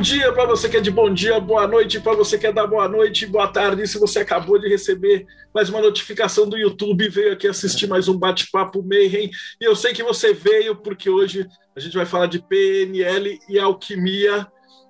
Bom dia para você que é de bom dia, boa noite para você que é da boa noite, boa tarde. Se você acabou de receber mais uma notificação do YouTube, veio aqui assistir mais um bate-papo Mayhem. E eu sei que você veio porque hoje a gente vai falar de PNL e alquimia,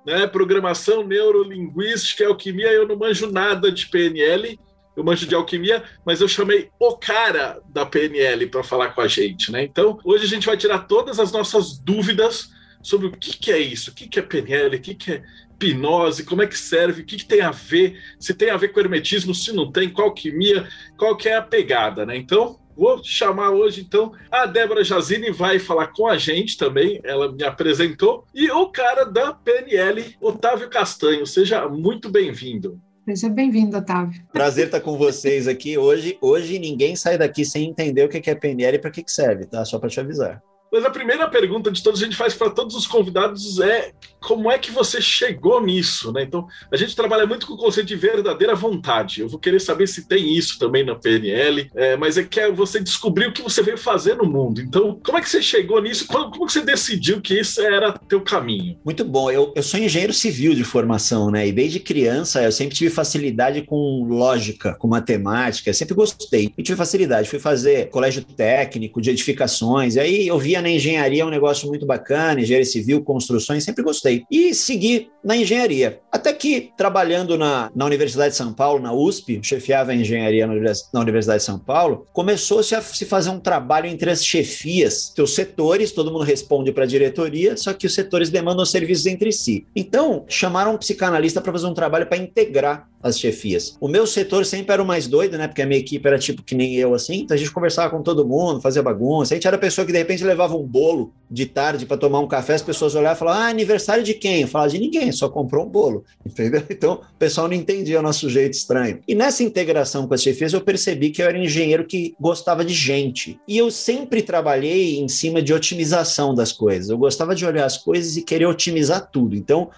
né? Programação neurolinguística alquimia. Eu não manjo nada de PNL, eu manjo de alquimia, mas eu chamei o cara da PNL para falar com a gente, né? Então, hoje a gente vai tirar todas as nossas dúvidas sobre o que, que é isso, o que, que é PNL, o que, que é hipnose, como é que serve, o que, que tem a ver, se tem a ver com hermetismo, se não tem, qual alquimia, qual que é a pegada, né? Então, vou chamar hoje, então, a Débora Jazini vai falar com a gente também, ela me apresentou, e o cara da PNL, Otávio Castanho, seja muito bem-vindo. Seja bem-vindo, Otávio. Prazer estar com vocês aqui. Hoje, hoje ninguém sai daqui sem entender o que é PNL e para que serve, tá? Só para te avisar. Mas a primeira pergunta de todos a gente faz para todos os convidados é como é que você chegou nisso, né? Então, a gente trabalha muito com o conceito de verdadeira vontade. Eu vou querer saber se tem isso também na PNL, é, mas é que é você descobrir o que você veio fazer no mundo. Então, como é que você chegou nisso? Como, como que você decidiu que isso era teu caminho? Muito bom. Eu, eu sou engenheiro civil de formação, né? E desde criança eu sempre tive facilidade com lógica, com matemática, sempre gostei. E tive facilidade. Fui fazer colégio técnico de edificações, e aí eu via na engenharia um negócio muito bacana, engenharia civil, construções, sempre gostei. E segui na engenharia. Até que, trabalhando na, na Universidade de São Paulo, na USP, chefiava a engenharia na, Universidade de São Paulo, começou-se a se fazer um trabalho entre as chefias, os setores, todo mundo responde para a diretoria, só que os setores demandam serviços entre si. Então, chamaram um psicanalista para fazer um trabalho para integrar as chefias. O meu setor sempre era o mais doido, né? Porque a minha equipe era tipo que nem eu, assim. Então a gente conversava com todo mundo, fazia bagunça. A gente era a pessoa que de repente levava um bolo de tarde para tomar um café, as pessoas olhavam e falavam: Ah, aniversário de quem? Eu falava de ninguém, só comprou um bolo. Entendeu? Então o pessoal não entendia o nosso jeito estranho. E nessa integração com as chefias, eu percebi que eu era um engenheiro que gostava de gente. E eu sempre trabalhei em cima de otimização das coisas. Eu gostava de olhar as coisas e querer otimizar tudo. Então,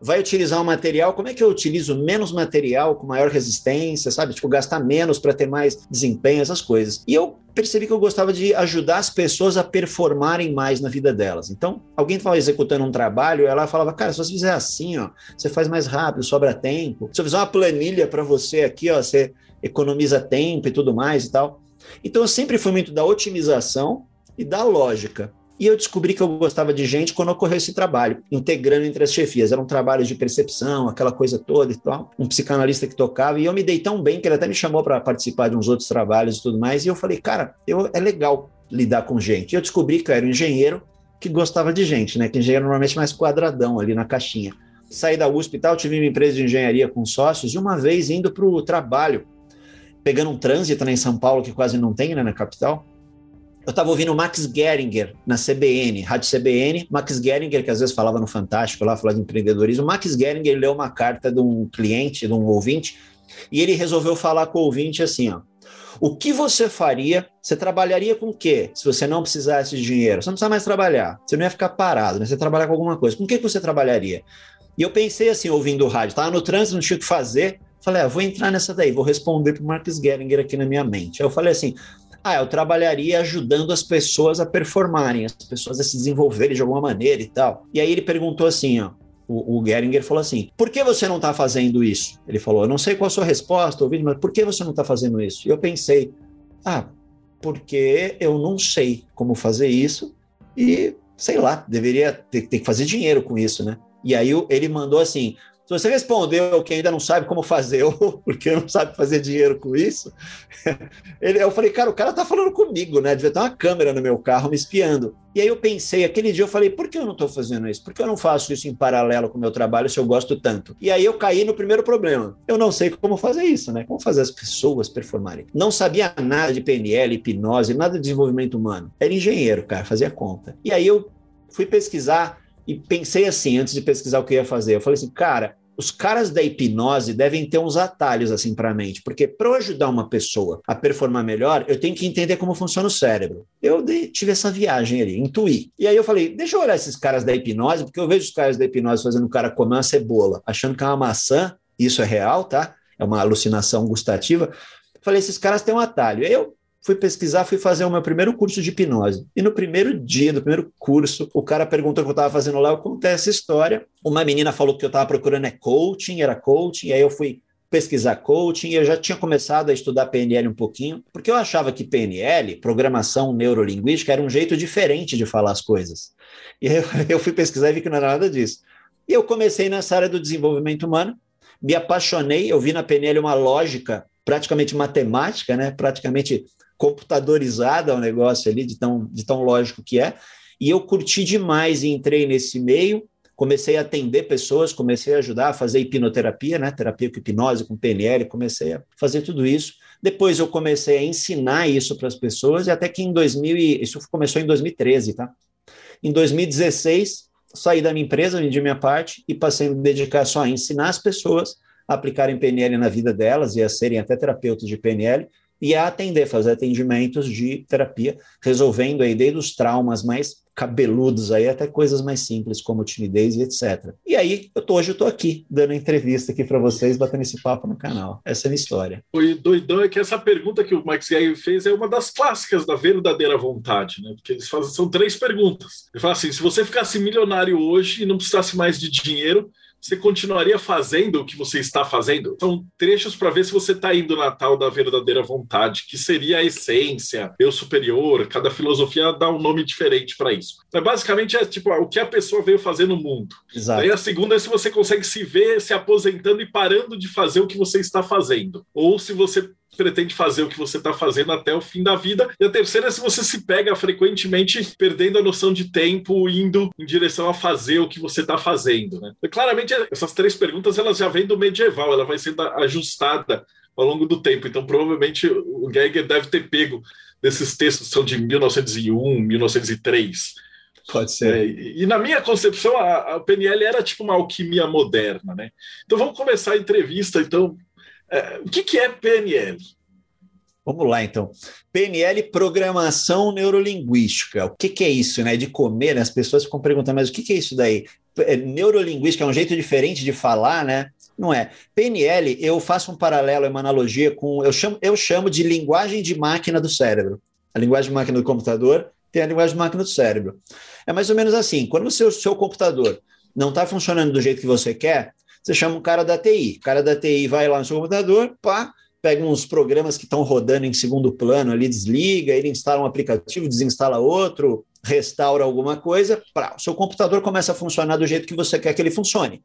vai utilizar um material, como é que eu utilizo menos material com maior resistência, sabe? Tipo, gastar menos para ter mais desempenho, essas coisas. E eu percebi que eu gostava de ajudar as pessoas a performarem mais na vida delas. Então, alguém estava executando um trabalho, ela falava, cara, se você fizer assim, ó, você faz mais rápido, sobra tempo. Se eu fizer uma planilha para você aqui, ó, você economiza tempo e tudo mais e tal. Então, eu sempre fui muito da otimização e da lógica. E eu descobri que eu gostava de gente quando ocorreu esse trabalho, integrando entre as chefias. Era um trabalho de percepção, aquela coisa toda e tal. Um psicanalista que tocava. E eu me dei tão bem que ele até me chamou para participar de uns outros trabalhos e tudo mais. E eu falei, cara, eu, é legal lidar com gente. E eu descobri que eu era um engenheiro que gostava de gente, né? Que engenheiro normalmente mais quadradão ali na caixinha. Saí da USP e tal, tive uma empresa de engenharia com sócios, e uma vez indo para o trabalho, pegando um trânsito né, em São Paulo, que quase não tem, né, na capital, eu estava ouvindo o Max Geringer na CBN, Rádio CBN, Max Geringer, que às vezes falava no Fantástico lá, falava de empreendedorismo. O Max Geringer leu uma carta de um cliente, de um ouvinte, e ele resolveu falar com o ouvinte assim: ó, o que você faria? Você trabalharia com o quê se você não precisasse de dinheiro? Você não precisa mais trabalhar, você não ia ficar parado, né? Você trabalhar com alguma coisa. Com o que você trabalharia? E eu pensei assim, ouvindo o rádio, estava no trânsito, não tinha o que fazer. Falei, ah, vou entrar nessa daí, vou responder para o Marcus Geringer aqui na minha mente. Aí eu falei assim: ah, eu trabalharia ajudando as pessoas a performarem, as pessoas a se desenvolverem de alguma maneira e tal. E aí ele perguntou assim, ó, o, o Geringer falou assim: por que você não está fazendo isso? Ele falou: eu não sei qual a sua resposta, ouvindo, mas por que você não está fazendo isso? E eu pensei: ah, porque eu não sei como fazer isso e sei lá, deveria ter, ter que fazer dinheiro com isso, né? E aí ele mandou assim: se você respondeu que ainda não sabe como fazer ou porque não sabe fazer dinheiro com isso, ele, eu falei, cara, o cara tá falando comigo, né? Devia ter uma câmera no meu carro me espiando. E aí eu pensei, aquele dia eu falei, por que eu não estou fazendo isso? Por que eu não faço isso em paralelo com o meu trabalho se eu gosto tanto? E aí eu caí no primeiro problema. Eu não sei como fazer isso, né? Como fazer as pessoas performarem. Não sabia nada de PNL, hipnose, nada de desenvolvimento humano. Era engenheiro, cara, fazia conta. E aí eu fui pesquisar e pensei assim, antes de pesquisar o que ia fazer. Eu falei assim, cara, os caras da hipnose devem ter uns atalhos assim para a mente, porque para ajudar uma pessoa a performar melhor, eu tenho que entender como funciona o cérebro. Eu tive essa viagem ali, intuí. E aí eu falei, deixa eu olhar esses caras da hipnose, porque eu vejo os caras da hipnose fazendo o cara comer uma cebola, achando que é uma maçã, isso é real, tá? É uma alucinação gustativa. Falei, esses caras têm um atalho. Eu fui pesquisar, fui fazer o meu primeiro curso de hipnose. E no primeiro dia, no primeiro curso, o cara perguntou o que eu estava fazendo lá, eu contei essa história. Uma menina falou que eu estava procurando é coaching, era coaching, e aí eu fui pesquisar coaching, e eu já tinha começado a estudar PNL um pouquinho, porque eu achava que PNL, programação neurolinguística, era um jeito diferente de falar as coisas. E aí eu fui pesquisar e vi que não era nada disso. E eu comecei nessa área do desenvolvimento humano, me apaixonei, eu vi na PNL uma lógica praticamente matemática, né? praticamente computadorizada o negócio ali, de tão, de tão lógico que é. E eu curti demais e entrei nesse meio, comecei a atender pessoas, comecei a ajudar a fazer hipnoterapia, né? Terapia com hipnose, com PNL, comecei a fazer tudo isso. Depois eu comecei a ensinar isso para as pessoas, e até que em 2000, isso começou em 2013, tá? Em 2016, saí da minha empresa, vendi minha parte e passei a me dedicar só a ensinar as pessoas a aplicarem PNL na vida delas e a serem até terapeutas de PNL, e a atender, fazer atendimentos de terapia, resolvendo aí desde os traumas mais cabeludos aí até coisas mais simples como timidez e etc. E aí, eu tô, hoje eu tô aqui dando entrevista aqui para vocês, batendo esse papo no canal. Essa é a minha história. O doidão é que essa pergunta que o Max Gay fez é uma das clássicas da verdadeira vontade, né? Porque eles fazem são três perguntas. Ele fala assim: se você ficasse milionário hoje e não precisasse mais de dinheiro, você continuaria fazendo o que você está fazendo? São trechos para ver se você está indo na tal da verdadeira vontade, que seria a essência, eu superior. Cada filosofia dá um nome diferente para isso. Mas basicamente é tipo o que a pessoa veio fazer no mundo. Exato. Daí a segunda é se você consegue se ver se aposentando e parando de fazer o que você está fazendo. Ou se você pretende fazer o que você está fazendo até o fim da vida. E a terceira é se você se pega frequentemente perdendo a noção de tempo, indo em direção a fazer o que você está fazendo. Né? E, claramente, essas três perguntas elas já vêm do medieval, ela vai sendo ajustada ao longo do tempo. Então, provavelmente, o Geiger deve ter pego desses textos que são de 1901, 1903. Pode ser. É, e, e, na minha concepção, a, a, PNL era tipo uma alquimia moderna, né? Então vamos começar a entrevista, então, o que, que é PNL? Vamos lá, então. PNL, Programação Neurolinguística. O que, que é isso, né? De comer, né? As pessoas ficam perguntando, mas o que, que é isso daí? É, neurolinguística é um jeito diferente de falar, né? Não é. PNL, eu faço um paralelo, uma analogia com. Eu chamo, eu chamo de linguagem de máquina do cérebro. A linguagem de máquina do computador tem a linguagem de máquina do cérebro. É mais ou menos assim: quando o seu, seu computador não está funcionando do jeito que você quer, você chama um cara da TI. O cara da TI vai lá no seu computador, pá, pega uns programas que estão rodando em segundo plano ali, desliga, ele instala um aplicativo, desinstala outro, restaura alguma coisa, pá, o seu computador começa a funcionar do jeito que você quer que ele funcione.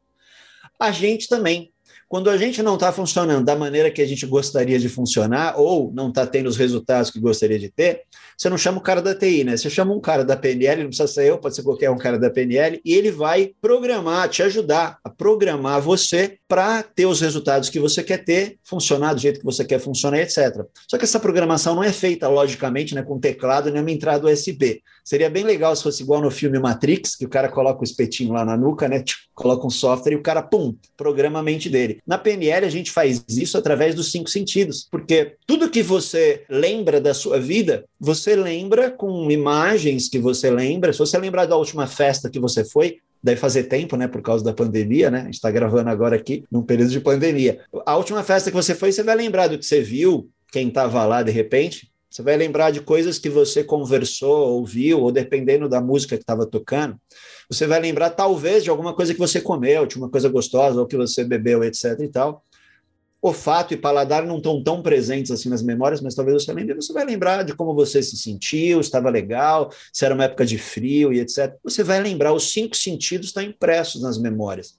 A gente também. Quando a gente não está funcionando da maneira que a gente gostaria de funcionar, ou não está tendo os resultados que gostaria de ter, você não chama o cara da TI, né? Você chama um cara da PNL, não precisa ser eu, pode ser qualquer um cara da PNL, e ele vai programar, te ajudar a programar você para ter os resultados que você quer ter, funcionar do jeito que você quer funcionar, etc. Só que essa programação não é feita, logicamente, né, com teclado nem uma entrada USB. Seria bem legal se fosse igual no filme Matrix, que o cara coloca o espetinho lá na nuca, né? Coloca um software e o cara, pum, programa a mente dele. Na PNL, a gente faz isso através dos cinco sentidos, porque tudo que você lembra da sua vida, você lembra com imagens que você lembra. Se você lembrar da última festa que você foi, deve fazer tempo, né, por causa da pandemia, né? A gente está gravando agora aqui num período de pandemia. A última festa que você foi, você vai lembrar do que você viu, quem estava lá de repente, você vai lembrar de coisas que você conversou, ouviu, ou dependendo da música que estava tocando. Você vai lembrar, talvez, de alguma coisa que você comeu, de uma coisa gostosa, ou que você bebeu, etc. e tal. Olfato e paladar não estão tão presentes assim nas memórias, mas talvez você lembre. Você vai lembrar de como você se sentiu, estava legal, se era uma época de frio e etc. Você vai lembrar, os cinco sentidos estão impressos nas memórias.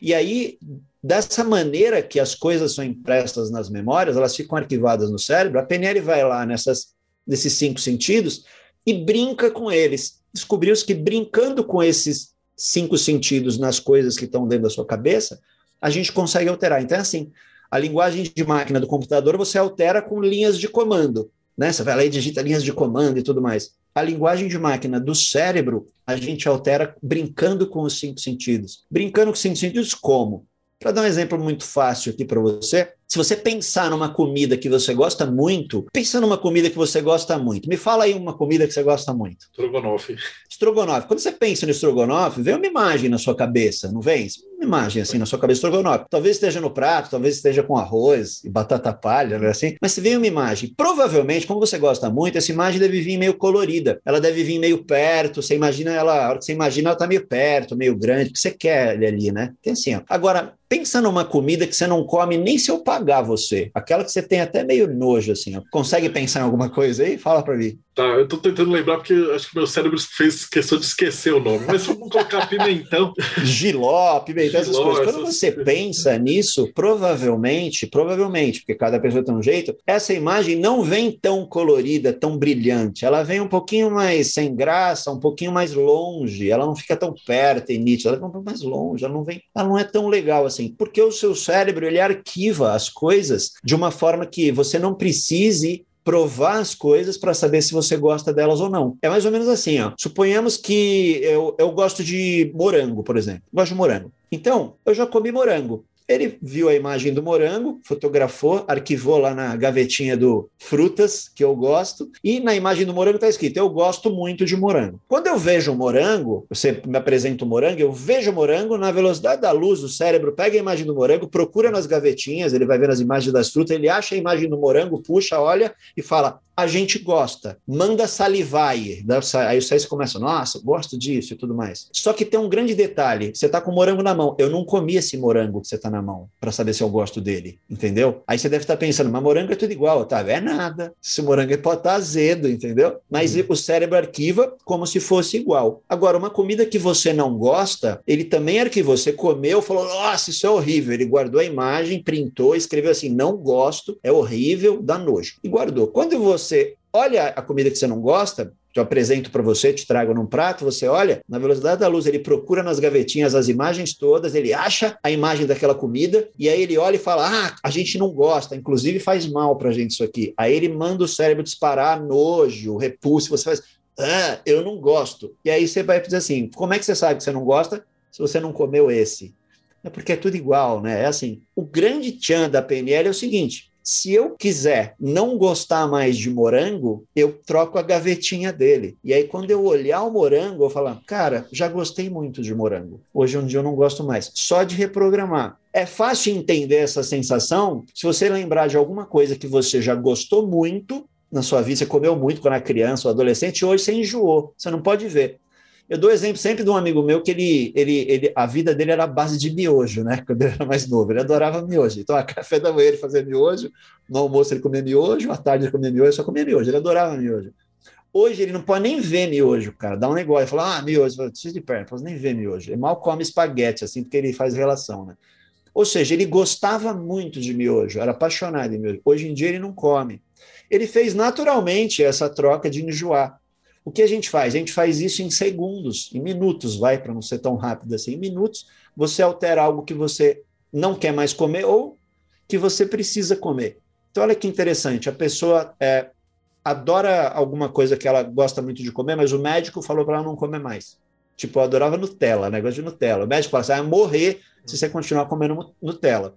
E aí, Dessa maneira que as coisas são impressas nas memórias, elas ficam arquivadas no cérebro, a PNL vai lá nessas, nesses cinco sentidos e brinca com eles. Descobriu-se que brincando com esses cinco sentidos nas coisas que estão dentro da sua cabeça, a gente consegue alterar. Então, é assim, a linguagem de máquina do computador você altera com linhas de comando. Né? Você vai lá e digita linhas de comando e tudo mais. A linguagem de máquina do cérebro, a gente altera brincando com os cinco sentidos. Brincando com os cinco sentidos como? Para dar um exemplo muito fácil aqui para você, se você pensar numa comida que você gosta muito, pensa numa comida que você gosta muito. Me fala aí uma comida que você gosta muito. Estrogonofe. Estrogonofe. Quando você pensa no estrogonofe, vem uma imagem na sua cabeça, não vem? Uma imagem assim na sua cabeça, estrogonofe. Talvez esteja no prato, talvez esteja com arroz e batata palha, não é assim? Mas se vem uma imagem, provavelmente, como você gosta muito, essa imagem deve vir meio colorida. Ela deve vir meio perto, você imagina ela, a hora que você imagina, ela tá meio perto, meio grande, que você quer ali, né? Tem assim, ó. Agora, pensa numa comida que você não come nem se eu pagar você. Aquela que você tem até meio nojo, assim. Ó. Consegue pensar em alguma coisa aí? Fala para mim. Tá, eu tô tentando lembrar porque acho que meu cérebro fez questão de esquecer o nome. Mas vamos colocar pimentão. Giló, pimentão, essas coisas. Quando você pensa nisso, provavelmente, provavelmente, porque cada pessoa tem um jeito, essa imagem não vem tão colorida, tão brilhante. Ela vem um pouquinho mais sem graça, um pouquinho mais longe. Ela não fica tão perto e nítida. Ela vem mais longe. Ela não vem, ela não é tão legal assim. Porque o seu cérebro ele arquiva as coisas de uma forma que você não precise provar as coisas para saber se você gosta delas ou não. É mais ou menos assim, ó. Suponhamos que eu, eu gosto de morango, por exemplo. Gosto de morango. Então, eu já comi morango. Ele viu a imagem do morango, fotografou, arquivou lá na gavetinha do frutas, que eu gosto, e na imagem do morango está escrito: Eu gosto muito de morango. Quando eu vejo um morango, você me apresenta o morango, eu vejo o morango na velocidade da luz, o cérebro pega a imagem do morango, procura nas gavetinhas, ele vai ver as imagens das frutas, ele acha a imagem do morango, puxa, olha e fala: a gente gosta, manda salivar aí. Aí você começa, nossa, gosto disso e tudo mais. Só que tem um grande detalhe: você está com o morango na mão. Eu não comi esse morango que você está na mão para saber se eu gosto dele, entendeu? Aí você deve estar tá pensando, mas morango é tudo igual, tá? É nada. Esse morango pode estar azedo, entendeu? Mas uhum. o cérebro arquiva como se fosse igual. Agora, uma comida que você não gosta, ele também arquivou. Você comeu, falou, nossa, isso é horrível. Ele guardou a imagem, printou, escreveu assim: não gosto, é horrível, dá nojo. E guardou. Quando você olha a comida que você não gosta, eu apresento para você, te trago num prato, você olha, na velocidade da luz, ele procura nas gavetinhas as imagens todas, ele acha a imagem daquela comida, e aí ele olha e fala: Ah, a gente não gosta, inclusive faz mal para a gente isso aqui. Aí ele manda o cérebro disparar nojo, repulso, você faz. Ah, eu não gosto. E aí você vai dizer assim: como é que você sabe que você não gosta se você não comeu esse? É porque é tudo igual, né? É assim. O grande tchan da PNL é o seguinte: se eu quiser não gostar mais de morango, eu troco a gavetinha dele. E aí, quando eu olhar o morango, eu falar, cara, já gostei muito de morango. Hoje um dia eu não gosto mais. Só de reprogramar. É fácil entender essa sensação se você lembrar de alguma coisa que você já gostou muito na sua vida, você comeu muito quando era criança ou adolescente, e hoje você enjoou. Você não pode ver. Eu dou exemplo sempre de um amigo meu que ele, ele, ele, a vida dele era a base de miojo, né? Quando ele era mais novo, ele adorava miojo. Então, a café da manhã ele fazia miojo, no almoço ele comia miojo, à tarde ele comia miojo, só comia miojo, ele adorava miojo. Hoje ele não pode nem ver miojo, cara. Dá um negócio, fala, ah, miojo, preciso de perna, nem ver miojo. Ele mal come espaguete, assim, porque ele faz relação, né? Ou seja, ele gostava muito de miojo, era apaixonado em miojo. Hoje em dia ele não come. Ele fez naturalmente essa troca de enjoar. O que a gente faz? A gente faz isso em segundos, em minutos, vai, para não ser tão rápido assim. Em minutos, você altera algo que você não quer mais comer ou que você precisa comer. Então, olha que interessante, a pessoa é, adora alguma coisa que ela gosta muito de comer, mas o médico falou para ela não comer mais. Tipo, eu adorava Nutella, negócio de Nutella. O médico falou assim, vai morrer se você continuar comendo Nutella.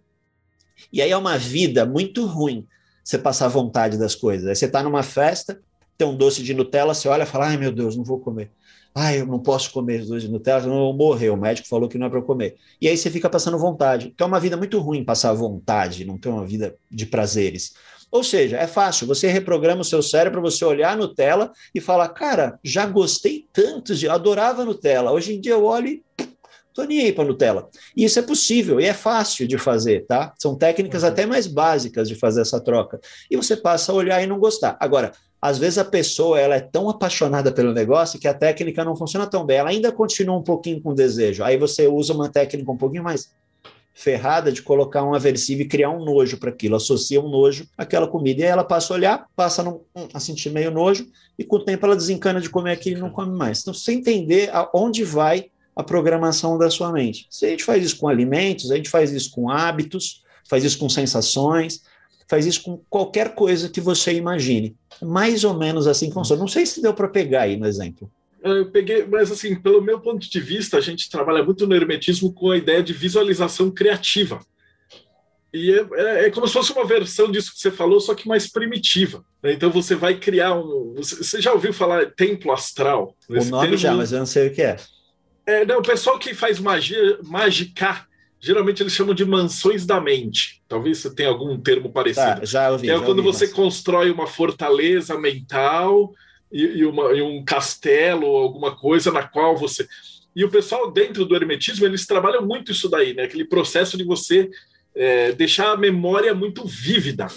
E aí é uma vida muito ruim você passar vontade das coisas. Aí você está numa festa, tem um doce de Nutella, você olha e fala, ai meu Deus, não vou comer. Ai, eu não posso comer doce de Nutella, não vou morrer. O médico falou que não é para comer. E aí você fica passando vontade. Então é uma vida muito ruim passar vontade, não ter uma vida de prazeres. Ou seja, é fácil, você reprograma o seu cérebro para você olhar a Nutella e falar, cara, já gostei tanto de, adorava Nutella. Hoje em dia eu olho e Tô nem aí para Nutella. E isso é possível e é fácil de fazer, tá? São técnicas uhum. até mais básicas de fazer essa troca. E você passa a olhar e não gostar. Agora, às vezes a pessoa ela é tão apaixonada pelo negócio que a técnica não funciona tão bem. Ela ainda continua um pouquinho com desejo. Aí você usa uma técnica um pouquinho mais ferrada de colocar um aversivo e criar um nojo para aquilo, associa um nojo àquela comida. E aí ela passa a olhar, passa hum, a sentir meio nojo, e com o tempo ela desencana de comer aquilo e não come mais. Então, você entender aonde vai a programação da sua mente. Se a gente faz isso com alimentos, a gente faz isso com hábitos, faz isso com sensações, faz isso com qualquer coisa que você imagine. Mais ou menos assim funciona. Não sei se deu para pegar aí no exemplo. Eu peguei, mas assim, pelo meu ponto de vista, a gente trabalha muito no hermetismo com a ideia de visualização criativa. E é, é, é, como se fosse uma versão disso que você falou, só que mais primitiva. Né? Então você vai criar um. Você já ouviu falar templo astral? O nome termo... já, mas eu não sei o que é. É, não, o pessoal que faz magia, mágica, geralmente eles chamam de mansões da mente. Talvez você tenha algum termo parecido. Tá, já ouvi. É já quando ouvi, você mas... constrói uma fortaleza mental e, e, uma, e um castelo, alguma coisa na qual você. E o pessoal dentro do hermetismo, eles trabalham muito isso daí, né? Aquele processo de você é, deixar a memória muito vívida.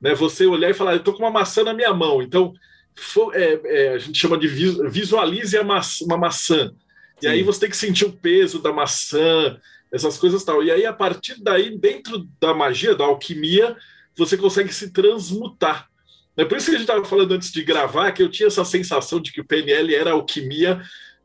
Né? Você olhar e falar, eu estou com uma maçã na minha mão. Então, for, é, é, a gente chama de visualize uma maçã. E Sim. aí você tem que sentir o peso da maçã, essas coisas tal. E aí, a partir daí, dentro da magia, da alquimia, você consegue se transmutar. É por isso que a gente estava falando antes de gravar que eu tinha essa sensação de que o PNL era alquimia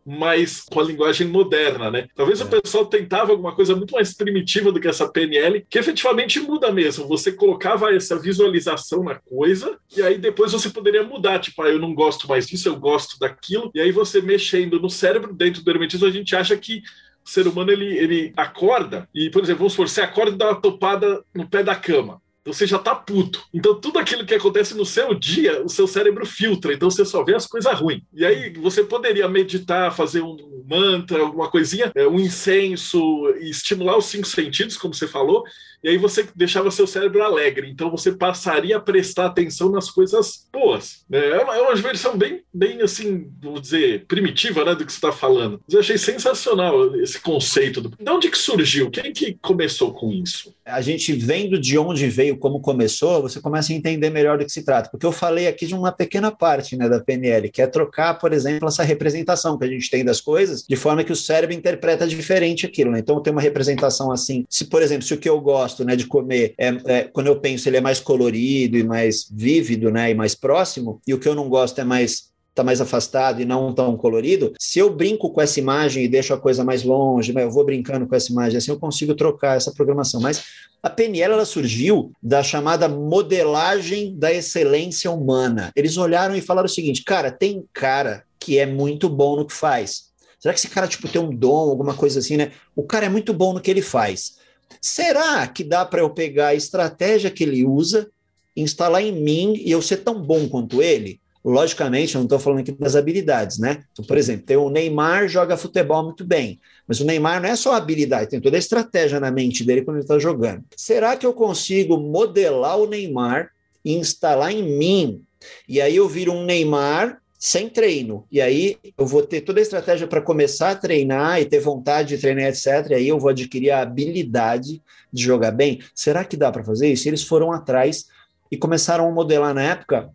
mas com a linguagem moderna, né? Talvez é. o pessoal tentava alguma coisa muito mais primitiva do que essa PNL, que efetivamente muda mesmo. Você colocava essa visualização na coisa, e aí depois você poderia mudar, tipo, ah, eu não gosto mais disso, eu gosto daquilo, e aí você mexendo no cérebro, dentro do hermetismo, a gente acha que o ser humano ele, ele acorda e, por exemplo, vamos supor, você acorda e dá uma topada no pé da cama você já tá puto. Então, tudo aquilo que acontece no seu dia, o seu cérebro filtra, então você só vê as coisas ruins. E aí, você poderia meditar, fazer um mantra, alguma coisinha, é, um incenso, estimular os cinco sentidos, como você falou, e aí você deixava seu cérebro alegre. Então você passaria a prestar atenção nas coisas boas. Né? É, uma, é uma versão bem, bem assim, vou dizer, primitiva né, do que você está falando. Mas eu achei sensacional esse conceito. Do... De onde que surgiu? Quem que começou com isso? A gente vendo de onde veio, como começou, você começa a entender melhor do que se trata. Porque eu falei aqui de uma pequena parte né, da PNL, que é trocar, por exemplo, essa representação que a gente tem das coisas, de forma que o cérebro interpreta diferente aquilo. Né? Então, tem uma representação assim. Se, por exemplo, se o que eu gosto gosto né, de comer, é, é, quando eu penso ele é mais colorido e mais vívido né, e mais próximo, e o que eu não gosto é mais está mais afastado e não tão colorido, se eu brinco com essa imagem e deixo a coisa mais longe, eu vou brincando com essa imagem, assim eu consigo trocar essa programação. Mas a PNL ela surgiu da chamada modelagem da excelência humana. Eles olharam e falaram o seguinte: cara, tem cara que é muito bom no que faz. Será que esse cara tipo tem um dom, alguma coisa assim, né? O cara é muito bom no que ele faz. Será que dá para eu pegar a estratégia que ele usa, instalar em mim e eu ser tão bom quanto ele? Logicamente, eu não estou falando aqui das habilidades, né? Então, por exemplo, tem o Neymar joga futebol muito bem, mas o Neymar não é só habilidade, tem toda a estratégia na mente dele quando ele está jogando. Será que eu consigo modelar o Neymar e instalar em mim? E aí eu viro um Neymar sem treino. E aí eu vou ter toda a estratégia para começar a treinar e ter vontade de treinar, etc. E aí eu vou adquirir a habilidade de jogar bem. Será que dá para fazer isso? Eles foram atrás e começaram a modelar na época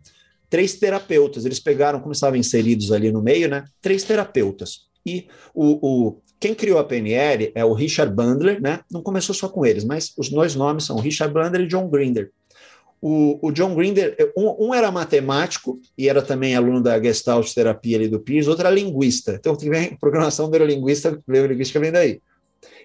três terapeutas. Eles pegaram, como estavam inseridos ali no meio, né? Três terapeutas. E o, o quem criou a PNL é o Richard Bandler, né? Não começou só com eles, mas os dois nomes são Richard Bandler e John Grinder. O, o, John Grinder, um, um, era matemático e era também aluno da Gestalt terapia ali do PIS, outro era linguista. Então, tem programação neurolinguista, neurolinguística vem daí.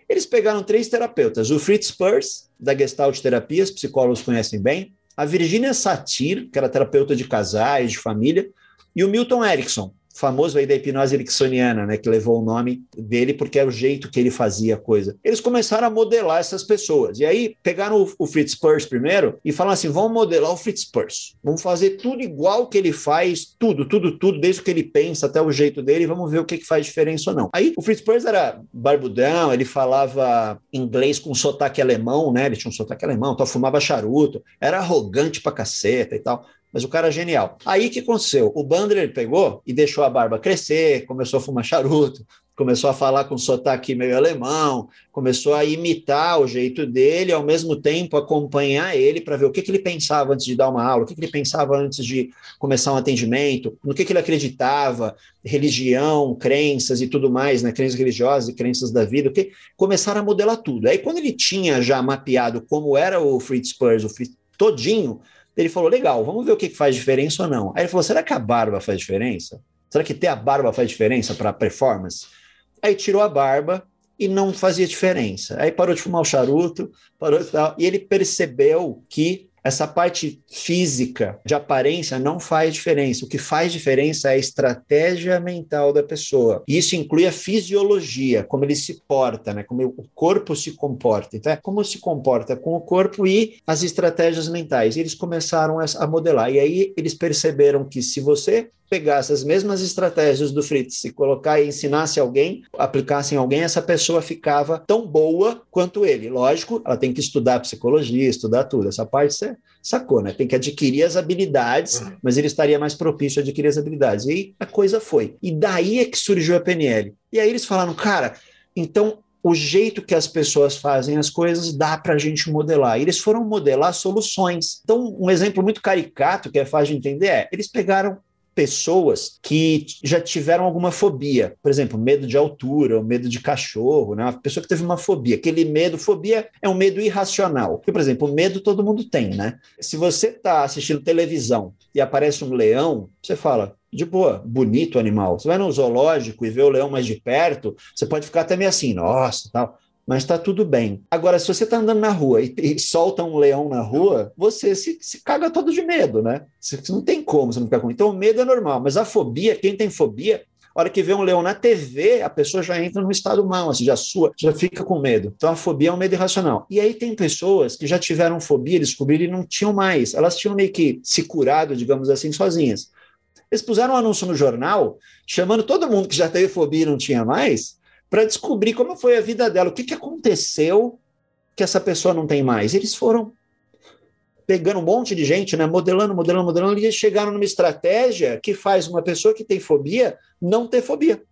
Eles pegaram três terapeutas: o Fritz Perls, da Gestalt terapia, os psicólogos conhecem bem, a Virginia Satir, que era terapeuta de casais, de família, e o Milton Erickson, famoso aí da hipnose ericksoniana, né, que levou o nome dele porque é o jeito que ele fazia a coisa. Eles começaram a modelar essas pessoas. E aí pegaram o, o Fritz Perls primeiro e falaram assim: vamos modelar o Fritz Perls. Vamos fazer tudo igual que ele faz, tudo, tudo, tudo, desde o que ele pensa até o jeito dele, vamos ver o que, que faz diferença ou não. Aí o Fritz Perls era barbudão, ele falava inglês com sotaque alemão, né? Ele tinha um sotaque alemão, então fumava charuto, era arrogante pra caceta e tal mas o cara é genial. Aí que aconteceu? O Bandler pegou e deixou a barba crescer, começou a fumar charuto, começou a falar com sotaque meio alemão, começou a imitar o jeito dele, ao mesmo tempo acompanhar ele para ver o que, que ele pensava antes de dar uma aula, o que, que ele pensava antes de começar um atendimento, no que, que ele acreditava, religião, crenças e tudo mais, né, crenças religiosas e crenças da vida, que começaram a modelar tudo. Aí quando ele tinha já mapeado como era o Fritz Spurs, o Fritz todinho, ele falou: legal, vamos ver o que faz diferença ou não. Aí ele falou: será que a barba faz diferença? Será que ter a barba faz diferença para a performance? Aí tirou a barba e não fazia diferença. Aí parou de fumar o charuto, parou de tal, e ele percebeu que essa parte física de aparência não faz diferença. O que faz diferença é a estratégia mental da pessoa. E isso inclui a fisiologia, como ele se porta, né? como o corpo se comporta. Então, é como se comporta com o corpo e as estratégias mentais. E eles começaram a modelar. E aí eles perceberam que se você pegasse as mesmas estratégias do Fritz e colocar e ensinasse alguém, aplicasse em alguém, essa pessoa ficava tão boa quanto ele. Lógico, ela tem que estudar psicologia, estudar tudo. Essa parte você sacou, né? Tem que adquirir as habilidades, uhum. mas ele estaria mais propício a adquirir as habilidades. E aí a coisa foi. E daí é que surgiu a PNL. E aí eles falaram, cara, então o jeito que as pessoas fazem as coisas dá para a gente modelar. E eles foram modelar soluções. Então, um exemplo muito caricato que é fácil de entender é: eles pegaram pessoas que já tiveram alguma fobia, por exemplo, medo de altura, ou medo de cachorro, né? Uma pessoa que teve uma fobia, aquele medo, fobia é um medo irracional. Porque, por exemplo, medo todo mundo tem, né? Se você está assistindo televisão e aparece um leão, você fala, de boa, bonito animal. Você vai no zoológico e vê o leão mais de perto, você pode ficar até meio assim, nossa, tal mas está tudo bem. Agora, se você está andando na rua e, e, solta um leão na rua, você se, se caga todo de medo, né? Você, não tem como você não ficar com Então, o medo é normal, mas a fobia, quem tem fobia, a hora que vê um leão na TV, a pessoa já entra num estado mal, assim, já sua, já fica com medo. Então a fobia é um medo irracional. E aí tem pessoas que já tiveram fobia, descobriram e não tinham mais. Elas tinham meio que se curado, digamos assim, sozinhas. Eles puseram um anúncio no jornal, chamando todo mundo que já teve fobia e não tinha mais, para descobrir como foi a vida dela, o que, que aconteceu que essa pessoa não tem mais. Eles foram pegando um monte de gente, né, modelando, modelando, modelando, e chegaram numa estratégia que faz uma pessoa que tem fobia não ter fobia.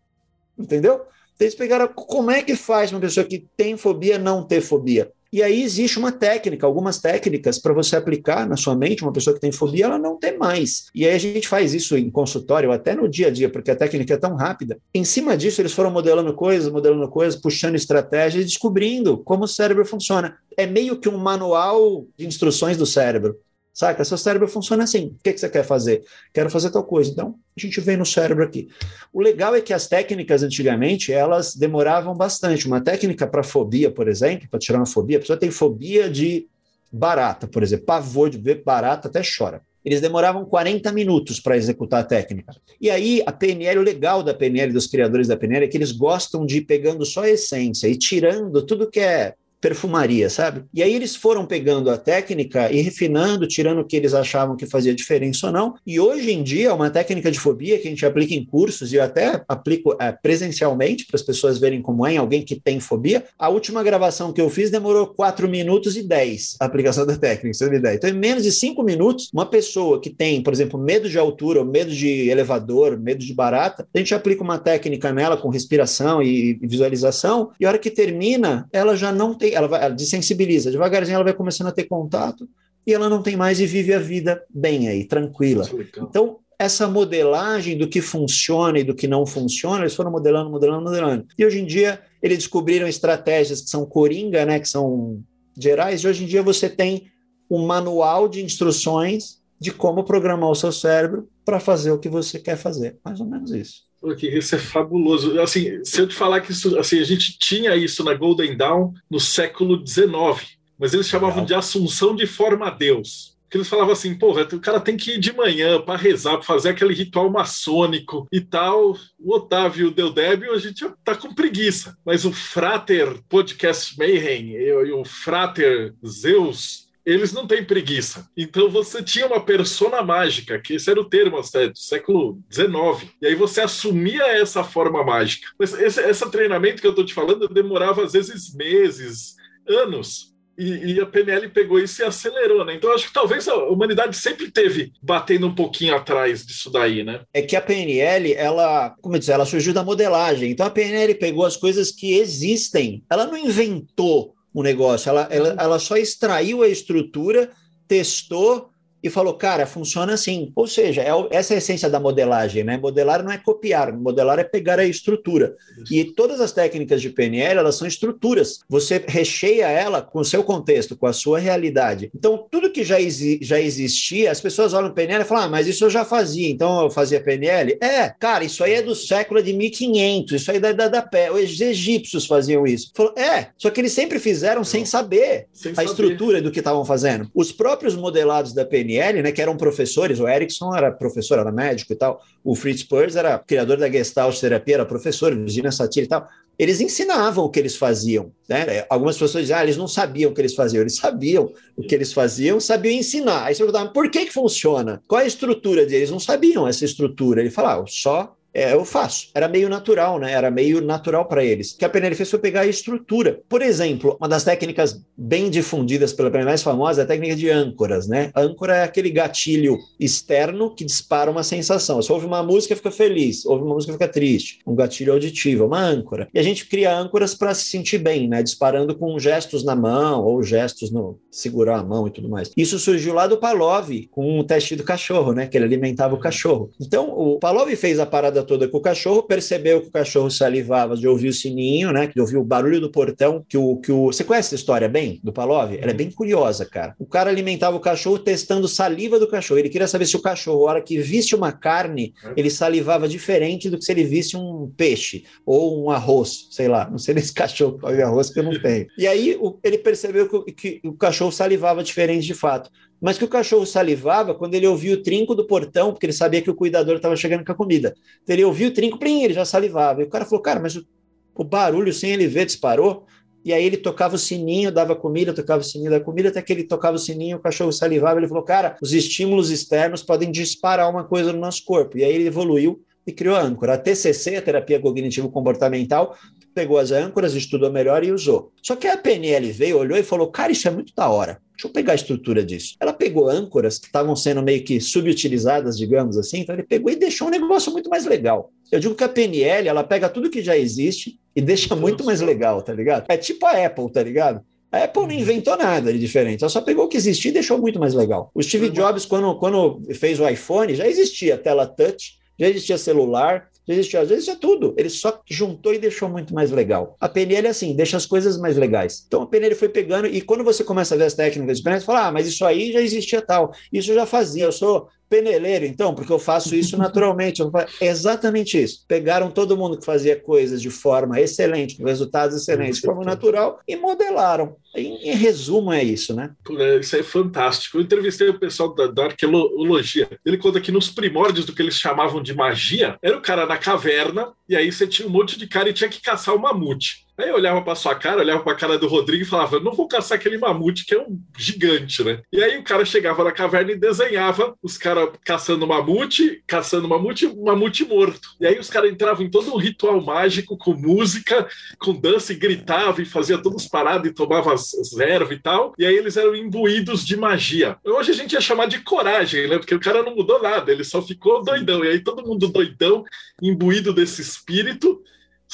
Entendeu? Então, eles pegaram como é que faz uma pessoa que tem fobia não ter fobia. E aí existe uma técnica, algumas técnicas para você aplicar na sua mente, uma pessoa que tem fobia, ela não tem mais. E aí a gente faz isso em consultório, até no dia a dia, porque a técnica é tão rápida. Em cima disso, eles foram modelando coisas, modelando coisas, puxando estratégias, descobrindo como o cérebro funciona. É meio que um manual de instruções do cérebro. Saca? Seu cérebro funciona assim. O que, que você quer fazer? Quero fazer tal coisa. Então, a gente vem no cérebro aqui. O legal é que as técnicas antigamente, elas demoravam bastante. Uma técnica para fobia, por exemplo, para tirar uma fobia, a pessoa tem fobia de barata, por exemplo, pavor de ver barata, até chora. Eles demoravam 40 minutos para executar a técnica. E aí, a PNL, o legal da PNL, dos criadores da PNL, é que eles gostam de ir pegando só a essência e tirando tudo que é perfumaria, sabe? E aí eles foram pegando a técnica e refinando, tirando o que eles achavam que fazia diferença ou não. E hoje em dia, uma técnica de fobia que a gente aplica em cursos e eu até aplico é, presencialmente para as pessoas verem como é em alguém que tem fobia. A última gravação que eu fiz demorou 4 minutos e 10 a aplicação da técnica, você tem ideia. Então, em menos de 5 minutos, uma pessoa que tem, por exemplo, medo de altura, ou medo de elevador, medo de barata, a gente aplica uma técnica nela com respiração e visualização, e a hora que termina, ela já não tem ela, vai, ela desensibiliza, devagarzinho ela vai começando a ter contato e ela não tem mais e vive a vida bem aí, tranquila. Então, essa modelagem do que funciona e do que não funciona, eles foram modelando, modelando, modelando. E hoje em dia, eles descobriram estratégias que são coringa, né, que são gerais, e hoje em dia você tem um manual de instruções de como programar o seu cérebro para fazer o que você quer fazer. Mais ou menos isso. Okay, isso é fabuloso. Assim, se eu te falar que isso, assim, a gente tinha isso na Golden Dawn no século XIX, mas eles chamavam Legal. de Assunção de Forma a Deus. Que eles falavam assim, porra, o cara tem que ir de manhã para rezar, para fazer aquele ritual maçônico e tal. O Otávio deu débil, a gente tá com preguiça. Mas o Frater Podcast Mayhem e o Frater Zeus eles não têm preguiça. Então você tinha uma persona mágica, que esse era o termo até do século XIX. E aí você assumia essa forma mágica. Mas esse, esse treinamento que eu estou te falando demorava às vezes meses, anos. E, e, a PNL pegou isso e acelerou, né? Então acho que talvez a humanidade sempre teve batendo um pouquinho atrás disso daí, né? É que a PNL, ela, como eu disse, ela surgiu da modelagem. Então a PNL pegou as coisas que existem. Ela não inventou o negócio. Ela, ela, ela só extraiu a estrutura, testou e falou, cara, funciona assim. Ou seja, é, essa é a essência da modelagem, né? Modelar não é copiar, modelar é pegar a estrutura. E todas as técnicas de PNL, elas são estruturas. Você recheia ela com o seu contexto, com a sua realidade. Então, tudo que já, exi já existia, as pessoas olham PNL e falam, ah, mas isso eu já fazia, então eu fazia PNL? É, cara, isso aí é do século de 1500, isso aí da Idade da Pé. Os egípcios faziam isso. Falou, é, só que eles sempre fizeram sem saber sem a saber. estrutura do que estavam fazendo. Os próprios modelados da PNL, né, que eram professores, o Erickson era professor, era médico e tal, o Fritz Perls era criador da Gestalt terapia, era professor, Virginia Satir e tal eles ensinavam o que eles faziam. Né? Algumas pessoas dizem, ah, eles não sabiam o que eles faziam. Eles sabiam o que eles faziam, sabiam ensinar. Aí você perguntava, por que, que funciona? Qual é a estrutura deles? Não sabiam essa estrutura. Ele falava, ah, só é, eu faço. Era meio natural, né? Era meio natural para eles. O que a PNL fez foi pegar a estrutura. Por exemplo, uma das técnicas bem difundidas pela PNL mais famosa é a técnica de âncoras, né? A âncora é aquele gatilho externo que dispara uma sensação. Se ouve uma música, fica feliz. Ouve uma música, fica triste. Um gatilho auditivo, uma âncora. E a gente cria âncoras para se sentir bem, né? Disparando com gestos na mão ou gestos no segurar a mão e tudo mais. Isso surgiu lá do Palov com o teste do cachorro, né? Que ele alimentava o cachorro. Então, o Palov fez a parada toda com o cachorro, percebeu que o cachorro salivava de ouvir o sininho, né? De ouvir o barulho do portão, que o, que o... Você conhece essa história bem, do Palov? Ela é bem curiosa, cara. O cara alimentava o cachorro testando saliva do cachorro. Ele queria saber se o cachorro, a hora que visse uma carne, ele salivava diferente do que se ele visse um peixe ou um arroz, sei lá. Não sei nesse cachorro come arroz que eu não tenho. E aí o, ele percebeu que, que o cachorro salivava diferente de fato mas que o cachorro salivava quando ele ouvia o trinco do portão, porque ele sabia que o cuidador estava chegando com a comida. Então ele ouvia o trinco, plim, ele já salivava. E o cara falou, cara, mas o, o barulho sem ele ver disparou. E aí ele tocava o sininho, dava comida, tocava o sininho da comida, até que ele tocava o sininho, o cachorro salivava. Ele falou, cara, os estímulos externos podem disparar uma coisa no nosso corpo. E aí ele evoluiu e criou a âncora. A TCC, a terapia cognitivo comportamental, pegou as âncoras, estudou melhor e usou. Só que a PNL veio, olhou e falou: Cara, isso é muito da hora. Deixa eu pegar a estrutura disso. Ela pegou âncoras que estavam sendo meio que subutilizadas, digamos assim, então ele pegou e deixou um negócio muito mais legal. Eu digo que a PNL, ela pega tudo que já existe e deixa muito mais legal, tá ligado? É tipo a Apple, tá ligado? A Apple não uhum. inventou nada de diferente, ela só pegou o que existia e deixou muito mais legal. O Steve. Jobs, quando, quando fez o iPhone, já existia tela touch, já existia celular, existia, já existia tudo. Ele só juntou e deixou muito mais legal. A PNL é assim, deixa as coisas mais legais. Então a PNL foi pegando, e quando você começa a ver as técnicas de PNL, você fala, ah, mas isso aí já existia tal, isso eu já fazia, eu sou peneleiro, então, porque eu faço isso naturalmente. É exatamente isso. Pegaram todo mundo que fazia coisas de forma excelente, com resultados excelentes, de forma natural, e modelaram. Em, em, resumo, é isso, né? É, isso é fantástico. Eu entrevistei o pessoal da, da, arqueologia. Ele conta que nos primórdios do que eles chamavam de magia, era o cara na caverna, e aí você tinha um monte de cara e tinha que caçar o mamute. Aí eu olhava para sua cara, olhava para a cara do Rodrigo e falava: não vou caçar aquele mamute que é um gigante, né? E aí o cara chegava na caverna e desenhava os caras caçando mamute, caçando mamute, mamute morto. E aí os caras entravam em todo um ritual mágico com música, com dança e gritava e fazia todas as paradas e tomava as ervas e tal. E aí eles eram imbuídos de magia. Hoje a gente ia chamar de coragem, né? Porque o cara não mudou nada, ele só ficou doidão. E aí todo mundo doidão, imbuído desse espírito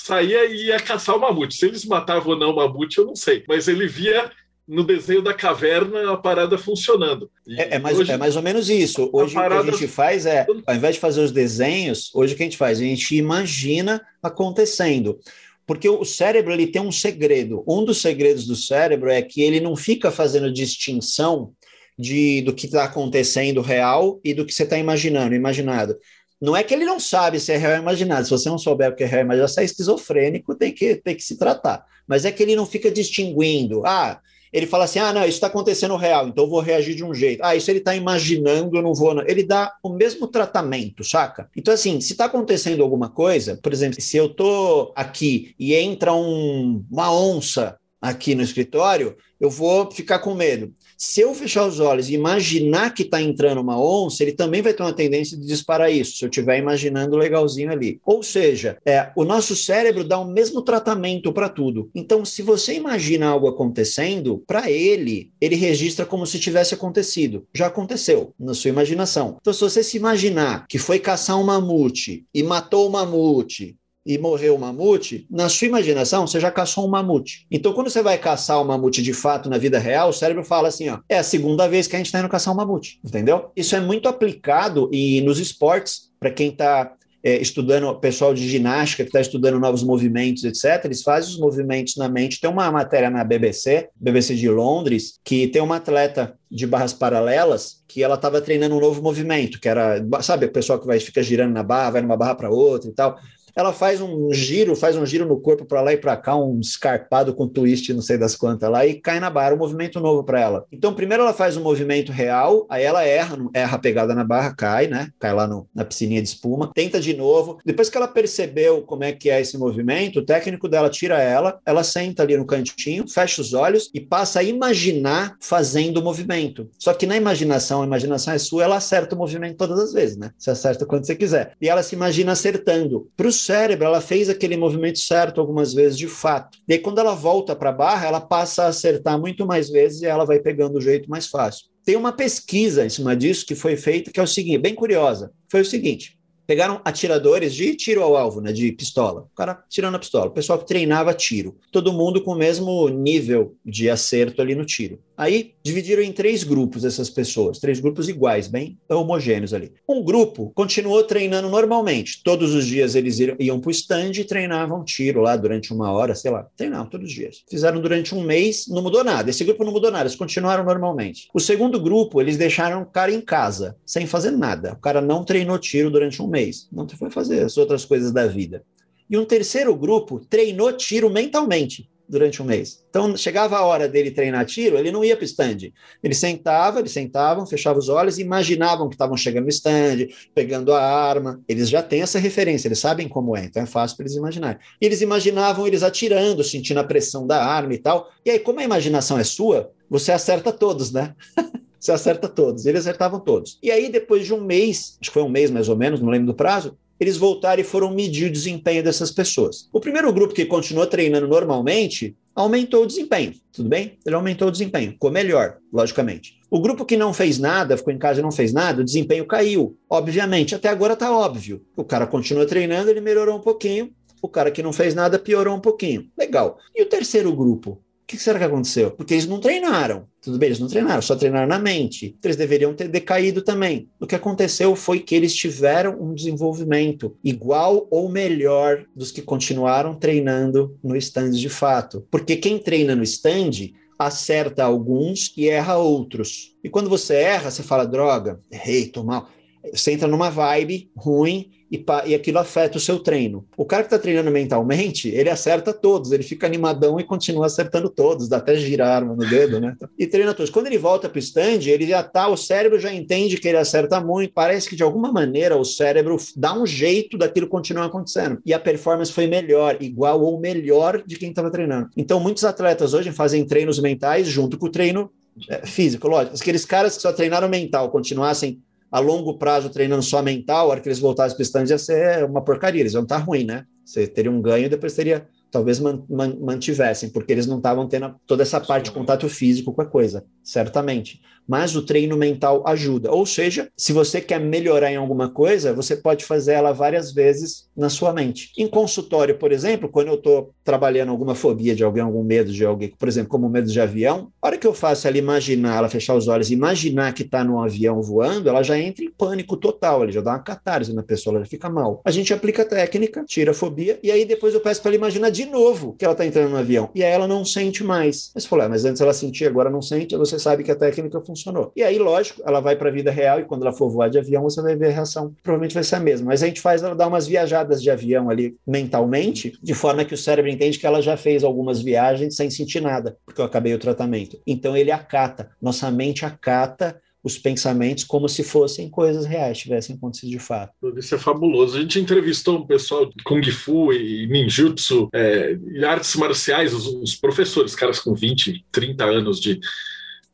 saía e ia caçar o mamute. Se eles matavam ou não o mamute, eu não sei. Mas ele via no desenho da caverna a parada funcionando. É, é, mais, hoje, é mais ou menos isso. Hoje parada... o que a gente faz é, ao invés de fazer os desenhos, hoje o que a gente faz? A gente imagina acontecendo. Porque o cérebro ele tem um segredo. Um dos segredos do cérebro é que ele não fica fazendo distinção de, do que está acontecendo real e do que você está imaginando, imaginado. Não é que ele não sabe se é real ou imaginado. Se você não souber o que é real ou imaginado, você é esquizofrênico, tem que, tem que se tratar. Mas é que ele não fica distinguindo. Ah, ele fala assim: ah, não, isso está acontecendo real, então eu vou reagir de um jeito. Ah, isso ele está imaginando, eu não vou. Não. Ele dá o mesmo tratamento, saca? Então, assim, se está acontecendo alguma coisa, por exemplo, se eu estou aqui e entra um, uma onça aqui no escritório, eu vou ficar com medo. Se eu fechar os olhos e imaginar que está entrando uma onça, ele também vai ter uma tendência de disparar isso, se eu estiver imaginando legalzinho ali. Ou seja, é, o nosso cérebro dá o mesmo tratamento para tudo. Então, se você imagina algo acontecendo, para ele, ele registra como se tivesse acontecido. Já aconteceu na sua imaginação. Então, se você se imaginar que foi caçar um mamute e matou o mamute, e morreu o mamute, na sua imaginação você já caçou um mamute. Então, quando você vai caçar um mamute de fato na vida real, o cérebro fala assim: ó, é a segunda vez que a gente está indo caçar um mamute, entendeu? Isso é muito aplicado e nos esportes, para quem está é, estudando, pessoal de ginástica que está estudando novos movimentos, etc., eles fazem os movimentos na mente. Tem uma matéria na BBC, BBC de Londres, que tem uma atleta de barras paralelas que ela estava treinando um novo movimento, que era, sabe, o pessoal que vai fica girando na barra, vai numa barra para outra e tal ela faz um giro, faz um giro no corpo para lá e para cá, um escarpado com twist, não sei das quantas lá, e cai na barra, um movimento novo para ela. Então, primeiro ela faz um movimento real, aí ela erra, erra a pegada na barra, cai, né? Cai lá no, na piscininha de espuma, tenta de novo. Depois que ela percebeu como é que é esse movimento, o técnico dela tira ela, ela senta ali no cantinho, fecha os olhos e passa a imaginar fazendo o movimento. Só que na imaginação, a imaginação é sua, ela acerta o movimento todas as vezes, né? Você acerta quando você quiser. E ela se imagina acertando. Para o cérebro, ela fez aquele movimento certo algumas vezes de fato. E aí, quando ela volta para a barra, ela passa a acertar muito mais vezes e ela vai pegando o jeito mais fácil. Tem uma pesquisa em cima disso que foi feita, que é o seguinte, bem curiosa. Foi o seguinte: pegaram atiradores de tiro ao alvo, né, de pistola. O cara tirando a pistola. O pessoal que treinava tiro. Todo mundo com o mesmo nível de acerto ali no tiro. Aí dividiram em três grupos essas pessoas, três grupos iguais, bem homogêneos ali. Um grupo continuou treinando normalmente. Todos os dias eles iam para o stand e treinavam tiro lá durante uma hora, sei lá. Treinavam todos os dias. Fizeram durante um mês, não mudou nada. Esse grupo não mudou nada, eles continuaram normalmente. O segundo grupo, eles deixaram o cara em casa, sem fazer nada. O cara não treinou tiro durante um mês. Não foi fazer as outras coisas da vida. E um terceiro grupo treinou tiro mentalmente durante um mês. Então, chegava a hora dele treinar tiro, ele não ia para o stand. Ele sentava, eles sentavam, fechavam os olhos, imaginavam que estavam chegando no stand, pegando a arma. Eles já têm essa referência, eles sabem como é, então é fácil para eles imaginarem. E eles imaginavam eles atirando, sentindo a pressão da arma e tal. E aí, como a imaginação é sua, você acerta todos, né? você acerta todos. Eles acertavam todos. E aí, depois de um mês, acho que foi um mês mais ou menos, não lembro do prazo, eles voltaram e foram medir o desempenho dessas pessoas. O primeiro grupo que continuou treinando normalmente aumentou o desempenho, tudo bem? Ele aumentou o desempenho, ficou melhor, logicamente. O grupo que não fez nada, ficou em casa e não fez nada, o desempenho caiu. Obviamente, até agora está óbvio. O cara continua treinando, ele melhorou um pouquinho. O cara que não fez nada piorou um pouquinho. Legal. E o terceiro grupo? Que será que aconteceu? Porque eles não treinaram. Tudo bem, eles não treinaram, só treinaram na mente. Eles deveriam ter decaído também. O que aconteceu foi que eles tiveram um desenvolvimento igual ou melhor dos que continuaram treinando no stand de fato. Porque quem treina no stand acerta alguns e erra outros. E quando você erra, você fala, droga, errei, tô mal. Você entra numa vibe ruim e, e aquilo afeta o seu treino. O cara que está treinando mentalmente, ele acerta todos, ele fica animadão e continua acertando todos, dá até girar no dedo, né? E treina todos. Quando ele volta para o stand, ele já tá, o cérebro já entende que ele acerta muito, parece que de alguma maneira o cérebro dá um jeito daquilo continuar acontecendo. E a performance foi melhor, igual ou melhor de quem estava treinando. Então, muitos atletas hoje fazem treinos mentais junto com o treino é, físico, lógico. Aqueles caras que só treinaram mental continuassem a longo prazo treinando só mental, a hora que eles voltassem para o stand ia ser uma porcaria, eles iam estar ruim, né? Você teria um ganho e depois teria talvez mantivessem, porque eles não estavam tendo toda essa parte de contato físico com a coisa, certamente. Mas o treino mental ajuda. Ou seja, se você quer melhorar em alguma coisa, você pode fazer ela várias vezes na sua mente. Em consultório, por exemplo, quando eu estou trabalhando alguma fobia de alguém, algum medo de alguém, por exemplo, como medo de avião, a hora que eu faço ela imaginar, ela fechar os olhos, imaginar que está num avião voando, ela já entra em pânico total, ela já dá uma catarse na pessoa, ela já fica mal. A gente aplica a técnica, tira a fobia, e aí depois eu peço para ela imaginar de novo que ela está entrando no avião. E aí ela não sente mais. Mas falou, é, mas antes ela sentia, agora não sente, você sabe que a técnica funcionou. E aí, lógico, ela vai para a vida real e quando ela for voar de avião, você vai ver a reação. Provavelmente vai ser a mesma. Mas a gente faz ela dar umas viajadas de avião ali mentalmente, de forma que o cérebro entende que ela já fez algumas viagens sem sentir nada, porque eu acabei o tratamento. Então ele acata, nossa mente acata os pensamentos como se fossem coisas reais, tivessem acontecido de fato. Isso é fabuloso. A gente entrevistou um pessoal de Kung Fu e Ninjutsu, é, e artes marciais, os, os professores, caras com 20, 30 anos de,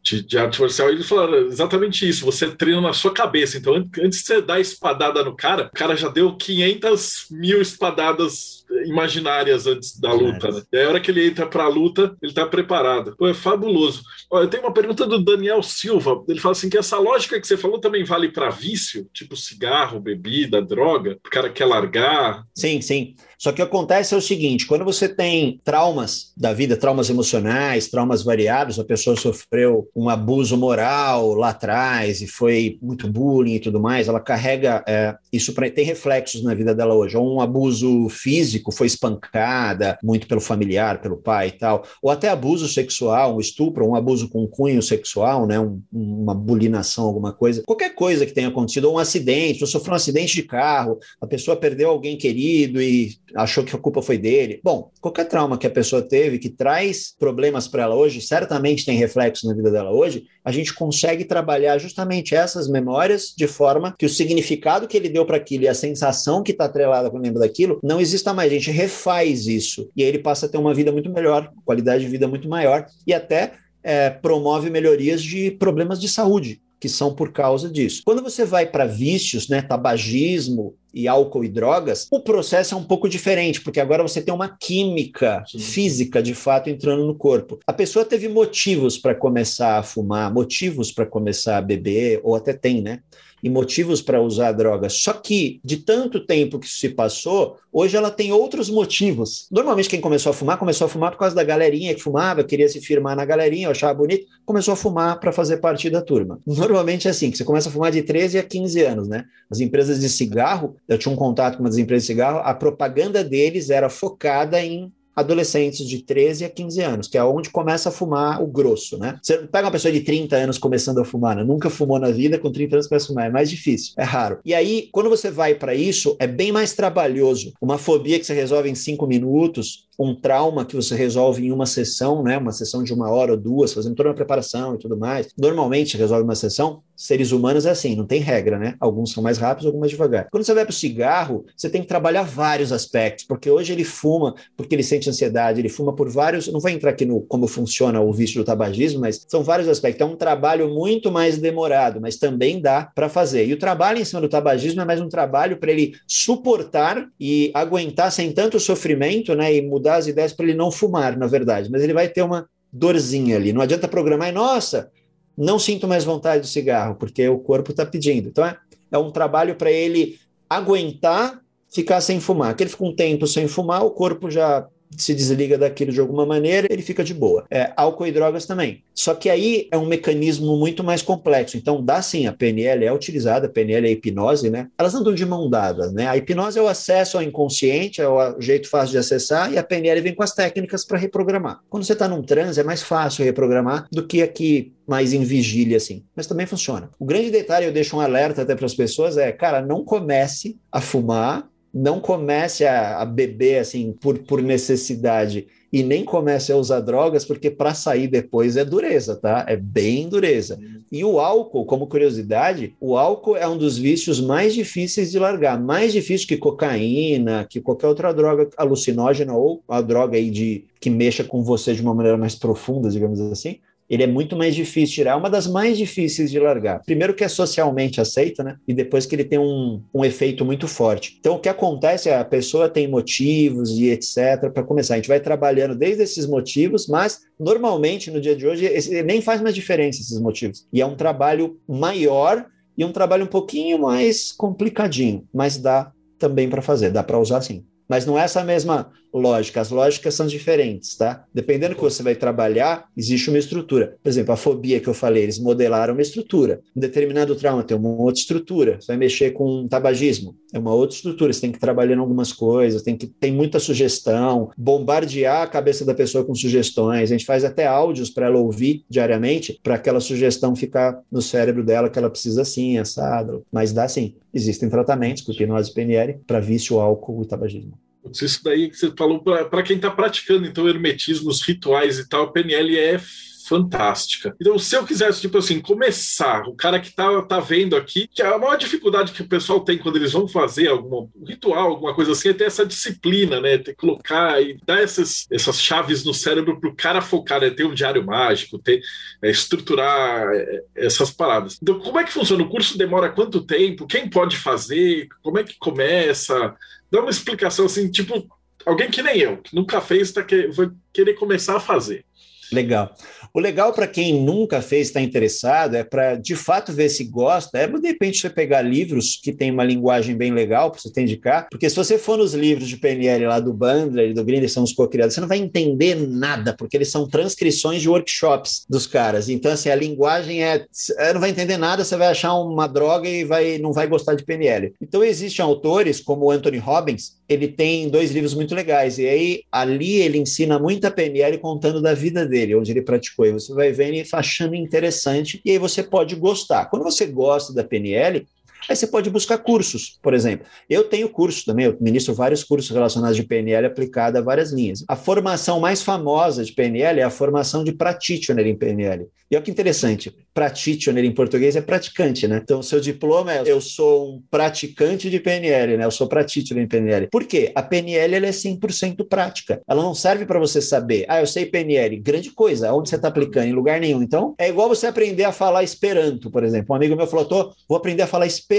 de, de, arte marcial, eles falaram exatamente isso. Você treina na sua cabeça. Então, antes de você dar espadada no cara, o cara já deu 500 mil espadadas imaginárias antes da luta, né? E a hora que ele entra para a luta, ele está preparado. Pô, é fabuloso. Olha, eu tenho uma pergunta do Daniel Silva. Ele fala assim que essa lógica que você falou também vale para vício, tipo cigarro, bebida, droga. O cara quer largar. Sim, sim. Só que acontece é o seguinte: quando você tem traumas da vida, traumas emocionais, traumas variados, a pessoa sofreu um abuso moral lá atrás e foi muito bullying e tudo mais, ela carrega é, isso pra, tem reflexos na vida dela hoje. Ou um abuso físico, foi espancada muito pelo familiar, pelo pai e tal, ou até abuso sexual, um estupro, um abuso com cunho sexual, né, um, uma bulinação, alguma coisa, qualquer coisa que tenha acontecido, ou um acidente, ou sofreu um acidente de carro, a pessoa perdeu alguém querido e achou que a culpa foi dele. Bom, qualquer trauma que a pessoa teve que traz problemas para ela hoje, certamente tem reflexo na vida dela hoje, a gente consegue trabalhar justamente essas memórias de forma que o significado que ele deu para aquilo e a sensação que está atrelada com o lembro daquilo não exista mais. Gente refaz isso e aí ele passa a ter uma vida muito melhor, qualidade de vida muito maior e até é, promove melhorias de problemas de saúde que são por causa disso. Quando você vai para vícios, né, tabagismo e álcool e drogas, o processo é um pouco diferente, porque agora você tem uma química Sim. física de fato entrando no corpo. A pessoa teve motivos para começar a fumar, motivos para começar a beber, ou até tem, né? E motivos para usar drogas. Só que, de tanto tempo que se passou, hoje ela tem outros motivos. Normalmente, quem começou a fumar, começou a fumar por causa da galerinha que fumava, queria se firmar na galerinha, achava bonito, começou a fumar para fazer parte da turma. Normalmente é assim, que você começa a fumar de 13 a 15 anos, né? As empresas de cigarro, eu tinha um contato com uma das empresas de cigarro, a propaganda deles era focada em adolescentes de 13 a 15 anos, que é onde começa a fumar o grosso, né? Você pega uma pessoa de 30 anos começando a fumar, né? nunca fumou na vida, com 30 anos começa a fumar, é mais difícil, é raro. E aí, quando você vai para isso, é bem mais trabalhoso. Uma fobia que você resolve em cinco minutos, um trauma que você resolve em uma sessão, né? Uma sessão de uma hora ou duas, fazendo toda uma preparação e tudo mais. Normalmente resolve uma sessão. Seres humanos é assim, não tem regra, né? Alguns são mais rápidos, alguns mais devagar. Quando você vai para o cigarro, você tem que trabalhar vários aspectos, porque hoje ele fuma porque ele sente ansiedade, ele fuma por vários. Não vou entrar aqui no como funciona o vício do tabagismo, mas são vários aspectos. É um trabalho muito mais demorado, mas também dá para fazer. E o trabalho em cima do tabagismo é mais um trabalho para ele suportar e aguentar sem tanto sofrimento, né? E mudar mudar as ideias para ele não fumar, na verdade, mas ele vai ter uma dorzinha ali. Não adianta programar e, nossa, não sinto mais vontade de cigarro, porque o corpo está pedindo. Então, é, é um trabalho para ele aguentar ficar sem fumar. Que ele fica um tempo sem fumar, o corpo já se desliga daquilo de alguma maneira, ele fica de boa. É, álcool e drogas também. Só que aí é um mecanismo muito mais complexo. Então, dá sim, a PNL é utilizada, a PNL é a hipnose, né? Elas andam de mão dada, né? A hipnose é o acesso ao inconsciente, é o jeito fácil de acessar, e a PNL vem com as técnicas para reprogramar. Quando você está num transe, é mais fácil reprogramar do que aqui mais em vigília, assim. Mas também funciona. O grande detalhe, eu deixo um alerta até para as pessoas, é, cara, não comece a fumar não comece a, a, beber assim por, por necessidade e nem comece a usar drogas, porque para sair depois é dureza, tá? É bem dureza. E o álcool, como curiosidade, o álcool é um dos vícios mais difíceis de largar, mais difícil que cocaína, que qualquer outra droga alucinógena ou a droga aí de que mexa com você de uma maneira mais profunda, digamos assim ele é muito mais difícil tirar, é uma das mais difíceis de largar. Primeiro que é socialmente aceita, né? E depois que ele tem um, um efeito muito forte. Então o que acontece é a pessoa tem motivos e etc. para começar. A gente vai trabalhando desde esses motivos, mas normalmente no dia de hoje nem faz mais diferença esses motivos. E é um trabalho maior e um trabalho um pouquinho mais complicadinho, mas dá também para fazer, dá para usar sim. Mas não é essa mesma lógica, as lógicas são diferentes, tá? Dependendo do que você vai trabalhar, existe uma estrutura. Por exemplo, a fobia que eu falei, eles modelaram uma estrutura. Um determinado trauma tem uma outra estrutura. Você vai mexer com tabagismo, é uma outra estrutura. Você tem que trabalhar em algumas coisas, tem que tem muita sugestão, bombardear a cabeça da pessoa com sugestões. A gente faz até áudios para ela ouvir diariamente, para aquela sugestão ficar no cérebro dela que ela precisa assim, assado. Mas dá sim. Existem tratamentos com hipnose PNL para vício, álcool e tabagismo. Isso daí que você falou para quem está praticando, então, hermetismo, os rituais e tal, a PNL é fantástica. Então, se eu quisesse, tipo assim, começar, o cara que tá, tá vendo aqui, que a maior dificuldade que o pessoal tem quando eles vão fazer algum ritual, alguma coisa assim, é ter essa disciplina, né? Ter que colocar e dar essas, essas chaves no cérebro pro cara focar, né? Ter um diário mágico, ter, é, estruturar é, essas paradas. Então, como é que funciona? O curso demora quanto tempo? Quem pode fazer? Como é que começa? Dá uma explicação assim, tipo, alguém que nem eu, que nunca fez, tá que, vai querer começar a fazer. Legal. O legal para quem nunca fez, está interessado, é para de fato ver se gosta, é de repente você pegar livros que tem uma linguagem bem legal para você indicar, porque se você for nos livros de PNL lá do Bandler e do Grinder, são os co-criados, você não vai entender nada, porque eles são transcrições de workshops dos caras. Então, assim, a linguagem é. é não vai entender nada, você vai achar uma droga e vai, não vai gostar de PNL. Então, existem autores como o Anthony Robbins, ele tem dois livros muito legais, e aí ali ele ensina muita PNL contando da vida dele, onde ele praticou Você vai vendo e achando interessante, e aí você pode gostar. Quando você gosta da PNL, Aí você pode buscar cursos, por exemplo. Eu tenho curso também, eu ministro vários cursos relacionados de PNL aplicada a várias linhas. A formação mais famosa de PNL é a formação de practitioner em PNL. E olha que interessante, practitioner em português é praticante, né? Então, seu diploma é eu sou um praticante de PNL, né? Eu sou practitioner em PNL. Por quê? A PNL ela é 100% prática. Ela não serve para você saber, ah, eu sei PNL, grande coisa, onde você está aplicando? Em lugar nenhum. Então, é igual você aprender a falar Esperanto, por exemplo. Um amigo meu falou, tô, vou aprender a falar Esperanto.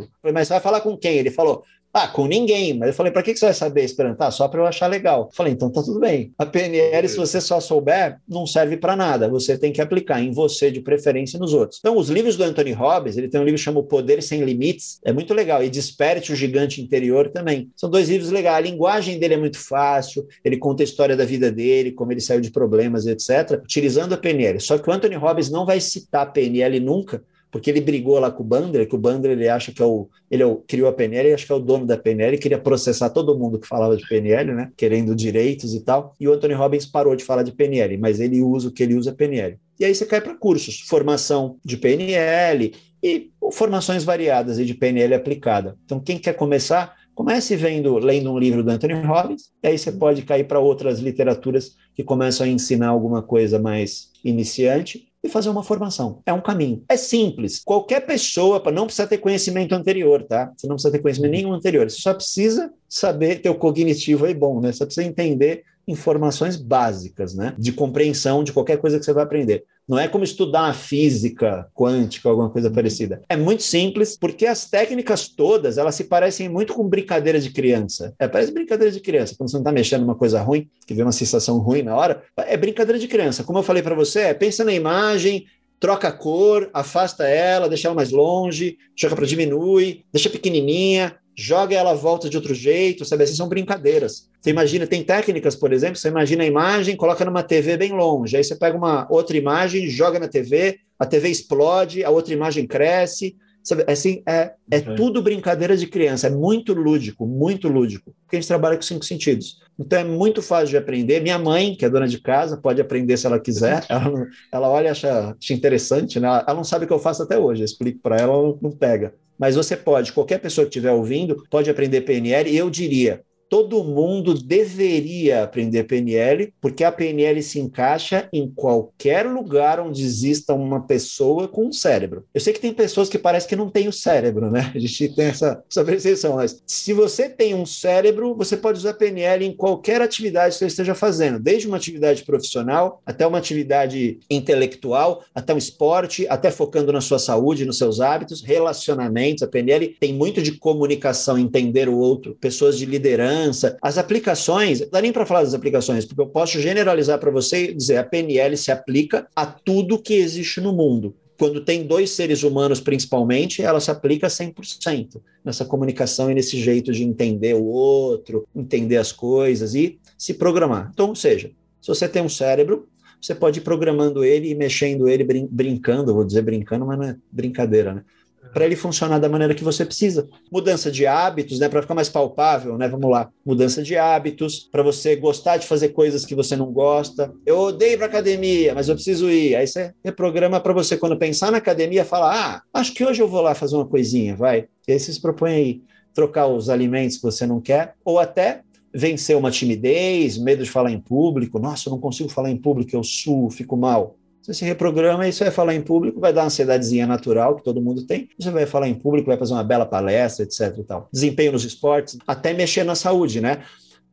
Eu falei, mas você vai falar com quem? Ele falou, ah, com ninguém. Mas eu falei, para que você vai saber Esperanto? Ah, só para eu achar legal. Eu falei, então tá tudo bem. A PNL, se você só souber, não serve para nada. Você tem que aplicar em você, de preferência, e nos outros. Então, os livros do Anthony Robbins, ele tem um livro chamado Poder Sem Limites, é muito legal. E Desperte o Gigante Interior também. São dois livros legais. A linguagem dele é muito fácil, ele conta a história da vida dele, como ele saiu de problemas, etc., utilizando a PNL. Só que o Anthony Robbins não vai citar a PNL nunca, porque ele brigou lá com o Bandler, que o Bandler ele acha que é o ele é o, criou a PNL, e acho que é o dono da PNL, queria processar todo mundo que falava de PNL, né, querendo direitos e tal. E o Anthony Robbins parou de falar de PNL, mas ele usa o que ele usa PNL. E aí você cai para cursos, formação de PNL e formações variadas de PNL aplicada. Então quem quer começar, comece vendo, lendo um livro do Anthony Robbins, e aí você pode cair para outras literaturas que começam a ensinar alguma coisa mais iniciante e fazer uma formação. É um caminho. É simples. Qualquer pessoa, não precisa ter conhecimento anterior, tá? Você não precisa ter conhecimento nenhum anterior. Você só precisa saber ter o cognitivo aí bom, né? Você precisa entender informações básicas, né? De compreensão de qualquer coisa que você vai aprender. Não é como estudar a física quântica, alguma coisa parecida. É muito simples, porque as técnicas todas, elas se parecem muito com brincadeira de criança. É, parece brincadeira de criança. Quando você não está mexendo numa coisa ruim, que vê uma sensação ruim na hora, é brincadeira de criança. Como eu falei para você, é, pensa na imagem, troca a cor, afasta ela, deixa ela mais longe, joga para diminuir, deixa pequenininha, joga ela volta de outro jeito, sabe? Assim são brincadeiras. Você imagina, tem técnicas, por exemplo, você imagina a imagem, coloca numa TV bem longe, aí você pega uma outra imagem, joga na TV, a TV explode, a outra imagem cresce. Sabe? Assim, é, é uhum. tudo brincadeira de criança, é muito lúdico, muito lúdico, porque a gente trabalha com cinco sentidos. Então é muito fácil de aprender. Minha mãe, que é dona de casa, pode aprender se ela quiser. Ela, ela olha e acha, acha interessante, né? Ela não sabe o que eu faço até hoje. Eu explico para ela, ela não pega mas você pode, qualquer pessoa que estiver ouvindo, pode aprender PNL, e eu diria, todo mundo deveria aprender PNL, porque a PNL se encaixa em qualquer lugar onde exista uma pessoa com um cérebro. Eu sei que tem pessoas que parecem que não têm o cérebro, né? A gente tem essa, essa percepção, mas se você tem um cérebro, você pode usar PNL em qualquer atividade que você esteja fazendo, desde uma atividade profissional até uma atividade intelectual, até um esporte, até focando na sua saúde, nos seus hábitos, relacionamentos. A PNL tem muito de comunicação, entender o outro, pessoas de liderança as aplicações, não dá nem para falar das aplicações, porque eu posso generalizar para você e dizer a PNL se aplica a tudo que existe no mundo. Quando tem dois seres humanos, principalmente, ela se aplica 100% nessa comunicação e nesse jeito de entender o outro, entender as coisas e se programar. Então, ou seja, se você tem um cérebro, você pode ir programando ele e mexendo ele, brin brincando, vou dizer brincando, mas não é brincadeira, né? Para ele funcionar da maneira que você precisa. Mudança de hábitos, né, para ficar mais palpável, né? Vamos lá. Mudança de hábitos, para você gostar de fazer coisas que você não gosta. Eu odeio para academia, mas eu preciso ir. Aí você reprograma para você quando pensar na academia, falar: "Ah, acho que hoje eu vou lá fazer uma coisinha", vai. E aí você se propõe aí trocar os alimentos que você não quer ou até vencer uma timidez, medo de falar em público. Nossa, eu não consigo falar em público, eu suo, fico mal. Você se reprograma e você vai falar em público, vai dar uma ansiedadezinha natural que todo mundo tem. Você vai falar em público, vai fazer uma bela palestra, etc. E tal. Desempenho nos esportes, até mexer na saúde, né?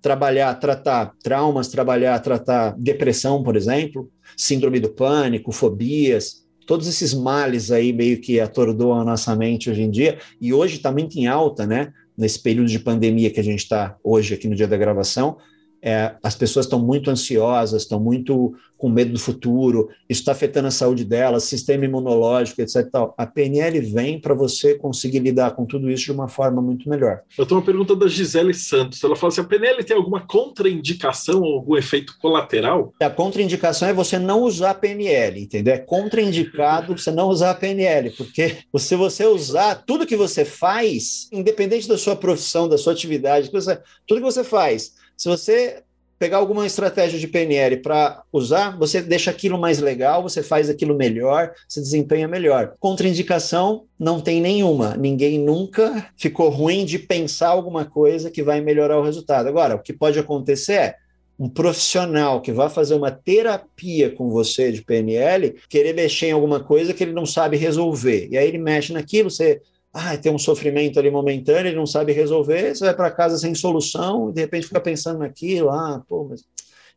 Trabalhar, tratar traumas, trabalhar, tratar depressão, por exemplo, síndrome do pânico, fobias, todos esses males aí meio que atordoam a nossa mente hoje em dia, e hoje está muito em alta, né? Nesse período de pandemia que a gente está hoje aqui no dia da gravação, é, as pessoas estão muito ansiosas, estão muito com medo do futuro, isso está afetando a saúde delas, sistema imunológico, etc. A PNL vem para você conseguir lidar com tudo isso de uma forma muito melhor. Eu tenho uma pergunta da Gisele Santos. Ela fala assim: a PNL tem alguma contraindicação ou algum efeito colateral? A contraindicação é você não usar a PNL, entendeu? É contraindicado você não usar a PNL, porque se você usar tudo que você faz, independente da sua profissão, da sua atividade, tudo que você faz, se você pegar alguma estratégia de PNL para usar, você deixa aquilo mais legal, você faz aquilo melhor, se desempenha melhor. Contraindicação não tem nenhuma. Ninguém nunca ficou ruim de pensar alguma coisa que vai melhorar o resultado. Agora, o que pode acontecer é um profissional que vai fazer uma terapia com você de PNL querer mexer em alguma coisa que ele não sabe resolver. E aí ele mexe naquilo, você ah, tem um sofrimento ali momentâneo, ele não sabe resolver, você vai para casa sem solução e de repente fica pensando naquilo, ah, pô, mas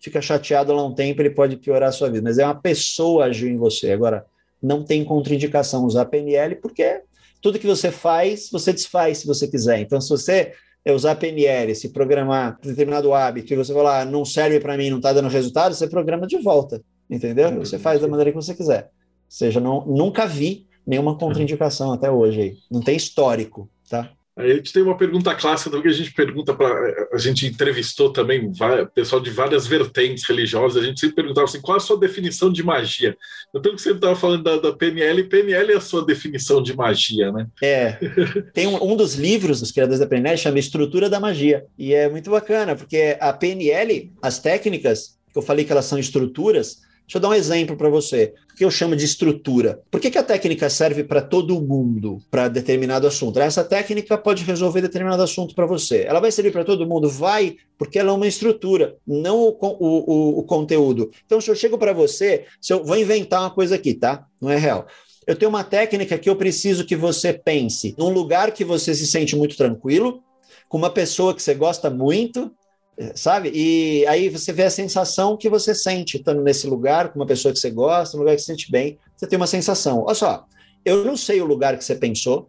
fica chateado lá um tempo, ele pode piorar a sua vida. Mas é uma pessoa agir em você. Agora, não tem contraindicação usar PNL, porque tudo que você faz, você desfaz se você quiser. Então, se você usar PNL, se programar determinado hábito e você falar, ah, não serve para mim, não está dando resultado, você programa de volta, entendeu? Você faz da maneira que você quiser. Ou seja, não, nunca vi nenhuma contraindicação até hoje aí. Não tem histórico, tá? A gente tem uma pergunta clássica que a gente pergunta para. A gente entrevistou também pessoal de várias vertentes religiosas. A gente sempre perguntava assim: qual a sua definição de magia? Pelo que você estava falando da, da, PNL, PNL é a sua definição de magia, né? É. Tem um, um dos livros dos criadores da PNL chama Estrutura da Magia. E é muito bacana, porque a PNL, as técnicas, que eu falei que elas são estruturas, Deixa eu dar um exemplo para você. Que eu chamo de estrutura? Por que, que a técnica serve para todo mundo, para determinado assunto? Essa técnica pode resolver determinado assunto para você. Ela vai servir para todo mundo? Vai, porque ela é uma estrutura, não o, o, o, o conteúdo. Então, se eu chego para você, se eu vou inventar uma coisa aqui, tá? Não é real. Eu tenho uma técnica que eu preciso que você pense num lugar que você se sente muito tranquilo, com uma pessoa que você gosta muito, sabe? E aí você vê a sensação que você sente estando nesse lugar, com uma pessoa que você gosta, um lugar que você sente bem, você tem uma sensação. Olha só, eu não sei o lugar que você pensou,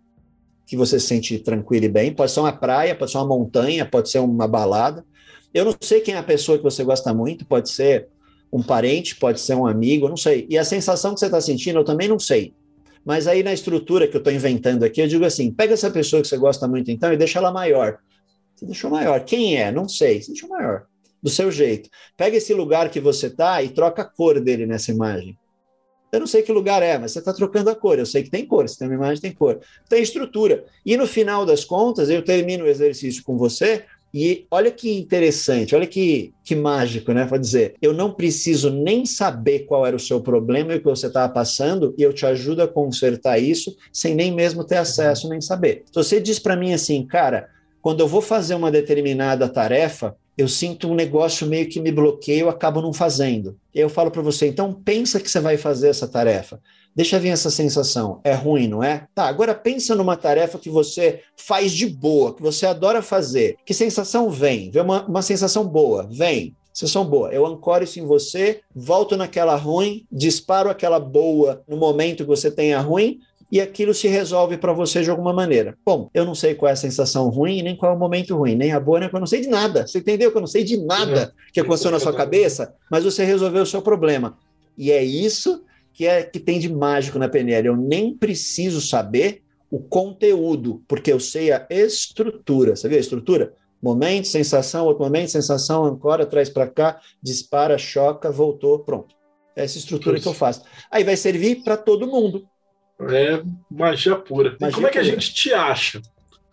que você se sente tranquilo e bem, pode ser uma praia, pode ser uma montanha, pode ser uma balada. Eu não sei quem é a pessoa que você gosta muito, pode ser um parente, pode ser um amigo, não sei. E a sensação que você está sentindo, eu também não sei. Mas aí na estrutura que eu estou inventando aqui, eu digo assim: pega essa pessoa que você gosta muito então e deixa ela maior. Você deixou maior. Quem é? Não sei. Você deixou maior. Do seu jeito. Pega esse lugar que você está e troca a cor dele nessa imagem. Eu não sei que lugar é, mas você está trocando a cor. Eu sei que tem cor. Se tem uma imagem, tem cor. Tem estrutura. E no final das contas, eu termino o exercício com você. E olha que interessante, olha que, que mágico, né? Pode dizer, eu não preciso nem saber qual era o seu problema e o que você estava passando, e eu te ajudo a consertar isso sem nem mesmo ter acesso, nem saber. Se você diz para mim assim, cara, quando eu vou fazer uma determinada tarefa, eu sinto um negócio meio que me bloqueia, eu acabo não fazendo. Eu falo para você, então pensa que você vai fazer essa tarefa. Deixa vir essa sensação. É ruim, não é? Tá, agora pensa numa tarefa que você faz de boa, que você adora fazer. Que sensação vem? Vem uma, uma sensação boa, vem. Sensação boa. Eu ancoro isso em você, volto naquela ruim, disparo aquela boa no momento que você tenha ruim, e aquilo se resolve para você de alguma maneira. Bom, eu não sei qual é a sensação ruim, nem qual é o momento ruim, nem a boa, nem a eu não sei de nada. Você entendeu que eu não sei de nada que aconteceu na sua cabeça, mas você resolveu o seu problema. E é isso que é que tem de mágico na PNL. Eu nem preciso saber o conteúdo, porque eu sei a estrutura. Sabia a estrutura? Momento, sensação, outro momento, sensação, ancora, traz para cá, dispara, choca, voltou, pronto. É essa estrutura que eu faço. Aí vai servir para todo mundo. É magia pura. Magia e como é que a gente te acha?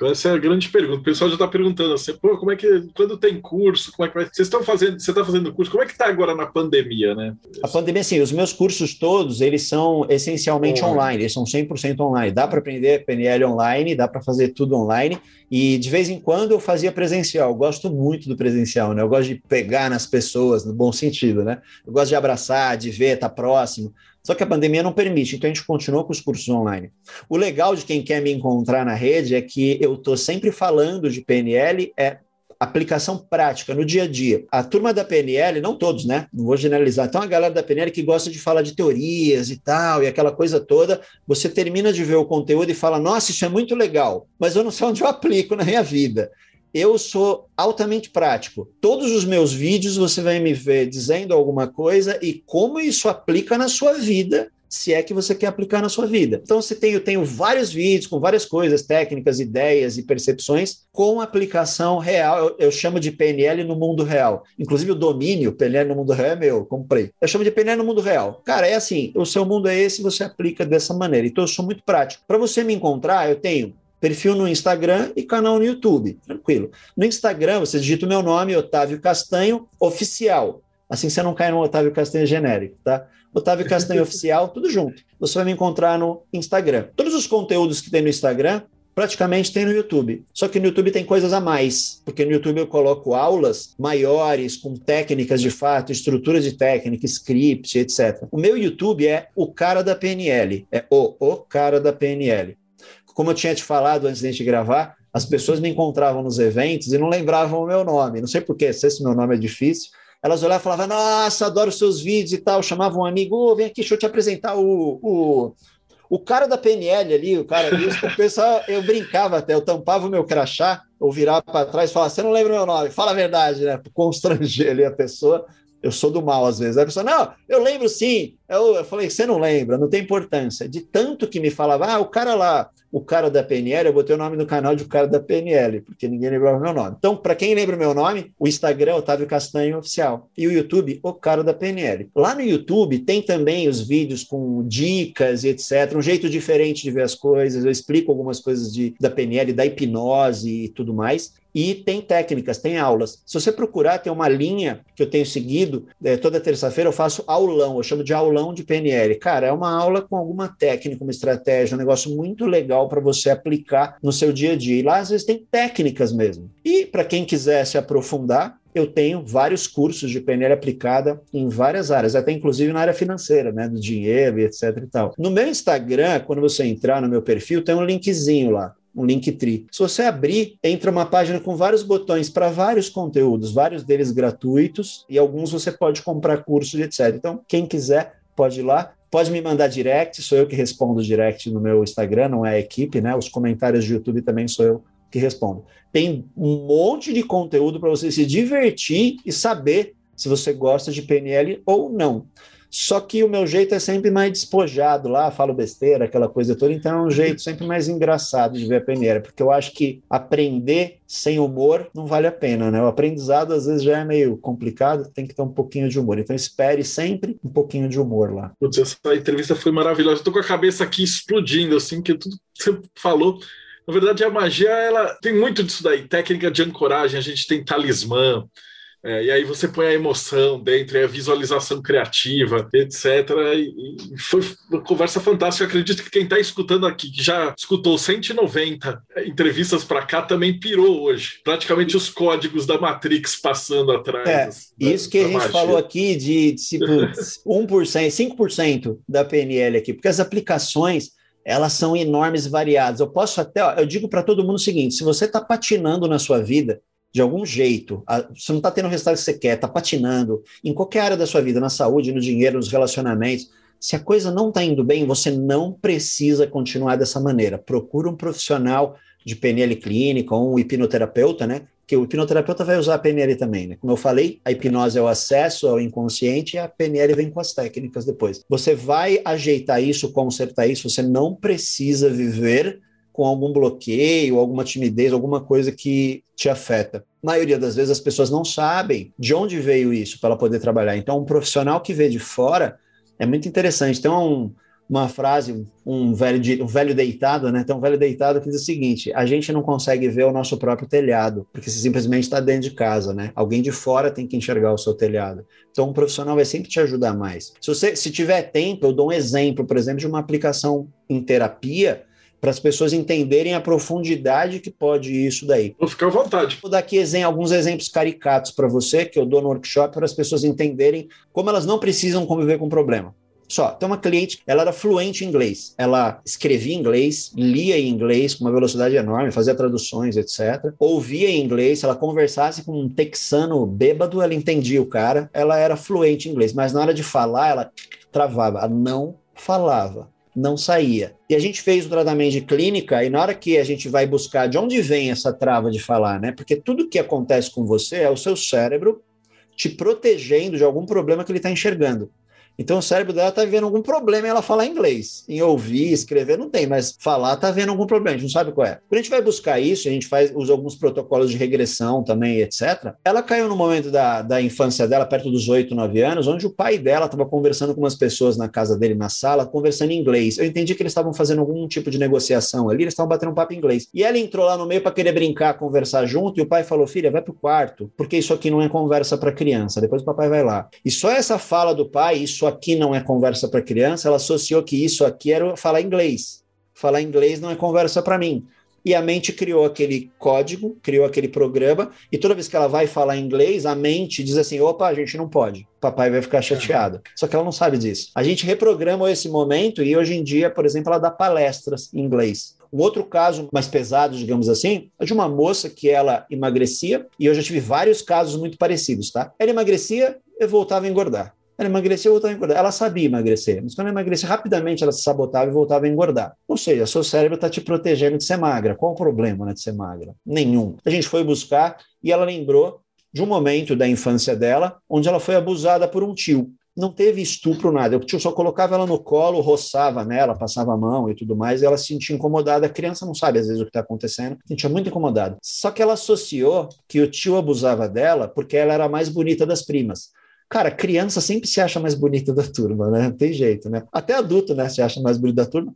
Essa é a grande pergunta. O pessoal já está perguntando assim, pô, como é que quando tem curso, como é que vai? Vocês estão fazendo, você está fazendo curso, como é que está agora na pandemia, né? A pandemia, sim, os meus cursos todos, eles são essencialmente online, online eles são 100% online. Dá para aprender PNL online, dá para fazer tudo online, e de vez em quando eu fazia presencial. Eu gosto muito do presencial, né? Eu gosto de pegar nas pessoas, no bom sentido, né? Eu gosto de abraçar, de ver, estar tá próximo. Só que a pandemia não permite, então a gente continua com os cursos online. O legal de quem quer me encontrar na rede é que eu estou sempre falando de PNL, é aplicação prática no dia a dia. A turma da PNL, não todos, né? Não vou generalizar. Então, a galera da PNL que gosta de falar de teorias e tal, e aquela coisa toda, você termina de ver o conteúdo e fala: Nossa, isso é muito legal, mas eu não sei onde eu aplico na minha vida. Eu sou altamente prático. Todos os meus vídeos você vai me ver dizendo alguma coisa e como isso aplica na sua vida se é que você quer aplicar na sua vida. Então, você tem, eu tenho vários vídeos com várias coisas, técnicas, ideias e percepções com aplicação real. Eu, eu, chamo de PNL no mundo real. Inclusive, o domínio PNL no mundo real é meu, comprei. Eu chamo de PNL no mundo real. Cara, é assim: o seu mundo é esse, você aplica dessa maneira. Então, eu sou muito prático. Para você me encontrar, eu tenho perfil no Instagram e canal no YouTube. Tranquilo. No Instagram, você digita o meu nome, Otávio Castanho, oficial. Assim você não cai no Otávio Castanho genérico, tá? Otávio Castanho Oficial, tudo junto. Você vai me encontrar no Instagram. Todos os conteúdos que tem no Instagram, praticamente tem no YouTube. Só que no YouTube tem coisas a mais, porque no YouTube eu coloco aulas maiores, com técnicas de fato, estruturas de técnica, script, etc. O meu YouTube é o cara da PNL, é o, o cara da PNL. Como eu tinha te falado antes de a gente gravar, as pessoas me encontravam nos eventos e não lembravam o meu nome. Não sei porquê, se esse meu nome é difícil, elas olhavam e falavam, nossa, adoro seus vídeos e tal, chamavam um amigo, oh, vem aqui, deixa eu te apresentar o, o, o cara da PNL ali, o cara o pessoal, eu brincava até, eu tampava o meu crachá, ou virava para trás e falava, você não lembra o meu nome, fala a verdade, né, constranger ali a pessoa, eu sou do mal às vezes. A pessoa, não, eu lembro sim. Eu, eu falei, você não lembra, não tem importância. De tanto que me falava, ah, o cara lá, o cara da PNL, eu botei o nome no canal de o cara da PNL, porque ninguém lembrava o meu nome. Então, para quem lembra o meu nome, o Instagram é Otávio Castanho Oficial e o YouTube, o cara da PNL. Lá no YouTube tem também os vídeos com dicas e etc, um jeito diferente de ver as coisas. Eu explico algumas coisas de, da PNL, da hipnose e tudo mais. E tem técnicas, tem aulas. Se você procurar, tem uma linha que eu tenho seguido. É, toda terça-feira eu faço aulão, eu chamo de aulão de PNL. Cara, é uma aula com alguma técnica, uma estratégia, um negócio muito legal para você aplicar no seu dia a dia. E lá, às vezes, tem técnicas mesmo. E para quem quiser se aprofundar, eu tenho vários cursos de PNL aplicada em várias áreas, até inclusive na área financeira, né, do dinheiro etc e tal. No meu Instagram, quando você entrar no meu perfil, tem um linkzinho lá um Linktree. Se você abrir, entra uma página com vários botões para vários conteúdos, vários deles gratuitos, e alguns você pode comprar cursos, etc. Então, quem quiser, pode ir lá. Pode me mandar direct, sou eu que respondo direct no meu Instagram, não é a equipe, né? Os comentários do YouTube também sou eu que respondo. Tem um monte de conteúdo para você se divertir e saber se você gosta de PNL ou não. Só que o meu jeito é sempre mais despojado lá, falo besteira, aquela coisa toda, então é um jeito sempre mais engraçado de ver a peneira, porque eu acho que aprender sem humor não vale a pena, né? O aprendizado às vezes já é meio complicado, tem que ter um pouquinho de humor. Então espere sempre um pouquinho de humor lá. Putz, essa entrevista foi maravilhosa. Estou com a cabeça aqui explodindo, assim, que tudo que você falou. Na verdade, a magia, ela tem muito disso daí. Técnica de ancoragem, a gente tem talismã, é, e aí você põe a emoção dentro, a visualização criativa, etc. E, e foi uma conversa fantástica. Eu acredito que quem está escutando aqui, que já escutou 190 entrevistas para cá, também pirou hoje. Praticamente os códigos da Matrix passando atrás. É, da, isso que a gente magia. falou aqui de, de tipo, 1%, 5% da PNL aqui, porque as aplicações elas são enormes e variadas. Eu posso até, ó, eu digo para todo mundo o seguinte: se você está patinando na sua vida, de algum jeito, você não está tendo o resultado que você quer, está patinando, em qualquer área da sua vida, na saúde, no dinheiro, nos relacionamentos, se a coisa não está indo bem, você não precisa continuar dessa maneira. Procura um profissional de PNL clínica ou um hipnoterapeuta, né? Que o hipnoterapeuta vai usar a PNL também, né? Como eu falei, a hipnose é o acesso ao inconsciente e a PNL vem com as técnicas depois. Você vai ajeitar isso, consertar isso, você não precisa viver com algum bloqueio, alguma timidez, alguma coisa que te afeta. A maioria das vezes as pessoas não sabem de onde veio isso para ela poder trabalhar. Então, um profissional que vê de fora é muito interessante. Então, uma frase, um velho, um velho deitado, né? Tem um velho deitado que diz o seguinte: a gente não consegue ver o nosso próprio telhado, porque você simplesmente está dentro de casa, né? Alguém de fora tem que enxergar o seu telhado. Então, um profissional vai sempre te ajudar mais. Se você se tiver tempo, eu dou um exemplo, por exemplo, de uma aplicação em terapia para as pessoas entenderem a profundidade que pode isso daí. Vou ficar à vontade. Vou dar aqui alguns exemplos caricatos para você, que eu dou no workshop, para as pessoas entenderem como elas não precisam conviver com o problema. Só, tem uma cliente, ela era fluente em inglês. Ela escrevia em inglês, lia em inglês com uma velocidade enorme, fazia traduções, etc. Ouvia em inglês, se ela conversasse com um texano bêbado, ela entendia o cara. Ela era fluente em inglês, mas na hora de falar, ela travava, ela não falava não saía. E a gente fez o tratamento de clínica, e na hora que a gente vai buscar de onde vem essa trava de falar, né? Porque tudo que acontece com você é o seu cérebro te protegendo de algum problema que ele está enxergando. Então o cérebro dela está vendo algum problema em ela falar inglês. Em ouvir, escrever, não tem, mas falar está vendo algum problema, a gente não sabe qual é. Quando a gente vai buscar isso, a gente faz, usa alguns protocolos de regressão também, etc. Ela caiu no momento da, da infância dela, perto dos 8, 9 anos, onde o pai dela estava conversando com umas pessoas na casa dele, na sala, conversando em inglês. Eu entendi que eles estavam fazendo algum tipo de negociação ali, eles estavam batendo um papo em inglês. E ela entrou lá no meio para querer brincar, conversar junto, e o pai falou: filha, vai pro quarto, porque isso aqui não é conversa para criança. Depois o papai vai lá. E só essa fala do pai, isso isso aqui não é conversa para criança, ela associou que isso aqui era falar inglês. Falar inglês não é conversa para mim. E a mente criou aquele código, criou aquele programa, e toda vez que ela vai falar inglês, a mente diz assim: opa, a gente não pode. Papai vai ficar chateado. Só que ela não sabe disso. A gente reprograma esse momento e hoje em dia, por exemplo, ela dá palestras em inglês. Um outro caso mais pesado, digamos assim, é de uma moça que ela emagrecia, e eu já tive vários casos muito parecidos, tá? Ela emagrecia e voltava a engordar. Ela emagreceu e voltava a engordar. Ela sabia emagrecer, mas quando ela emagrecia, rapidamente ela se sabotava e voltava a engordar. Ou seja, seu cérebro está te protegendo de ser magra. Qual o problema né, de ser magra? Nenhum. A gente foi buscar e ela lembrou de um momento da infância dela onde ela foi abusada por um tio. Não teve estupro, nada. O tio só colocava ela no colo, roçava nela, passava a mão e tudo mais, e ela se sentia incomodada. A criança não sabe, às vezes, o que está acontecendo, se sentia muito incomodada. Só que ela associou que o tio abusava dela porque ela era a mais bonita das primas. Cara, criança sempre se acha mais bonita da turma, né? Não tem jeito, né? Até adulto, né? Se acha mais bonita da turma.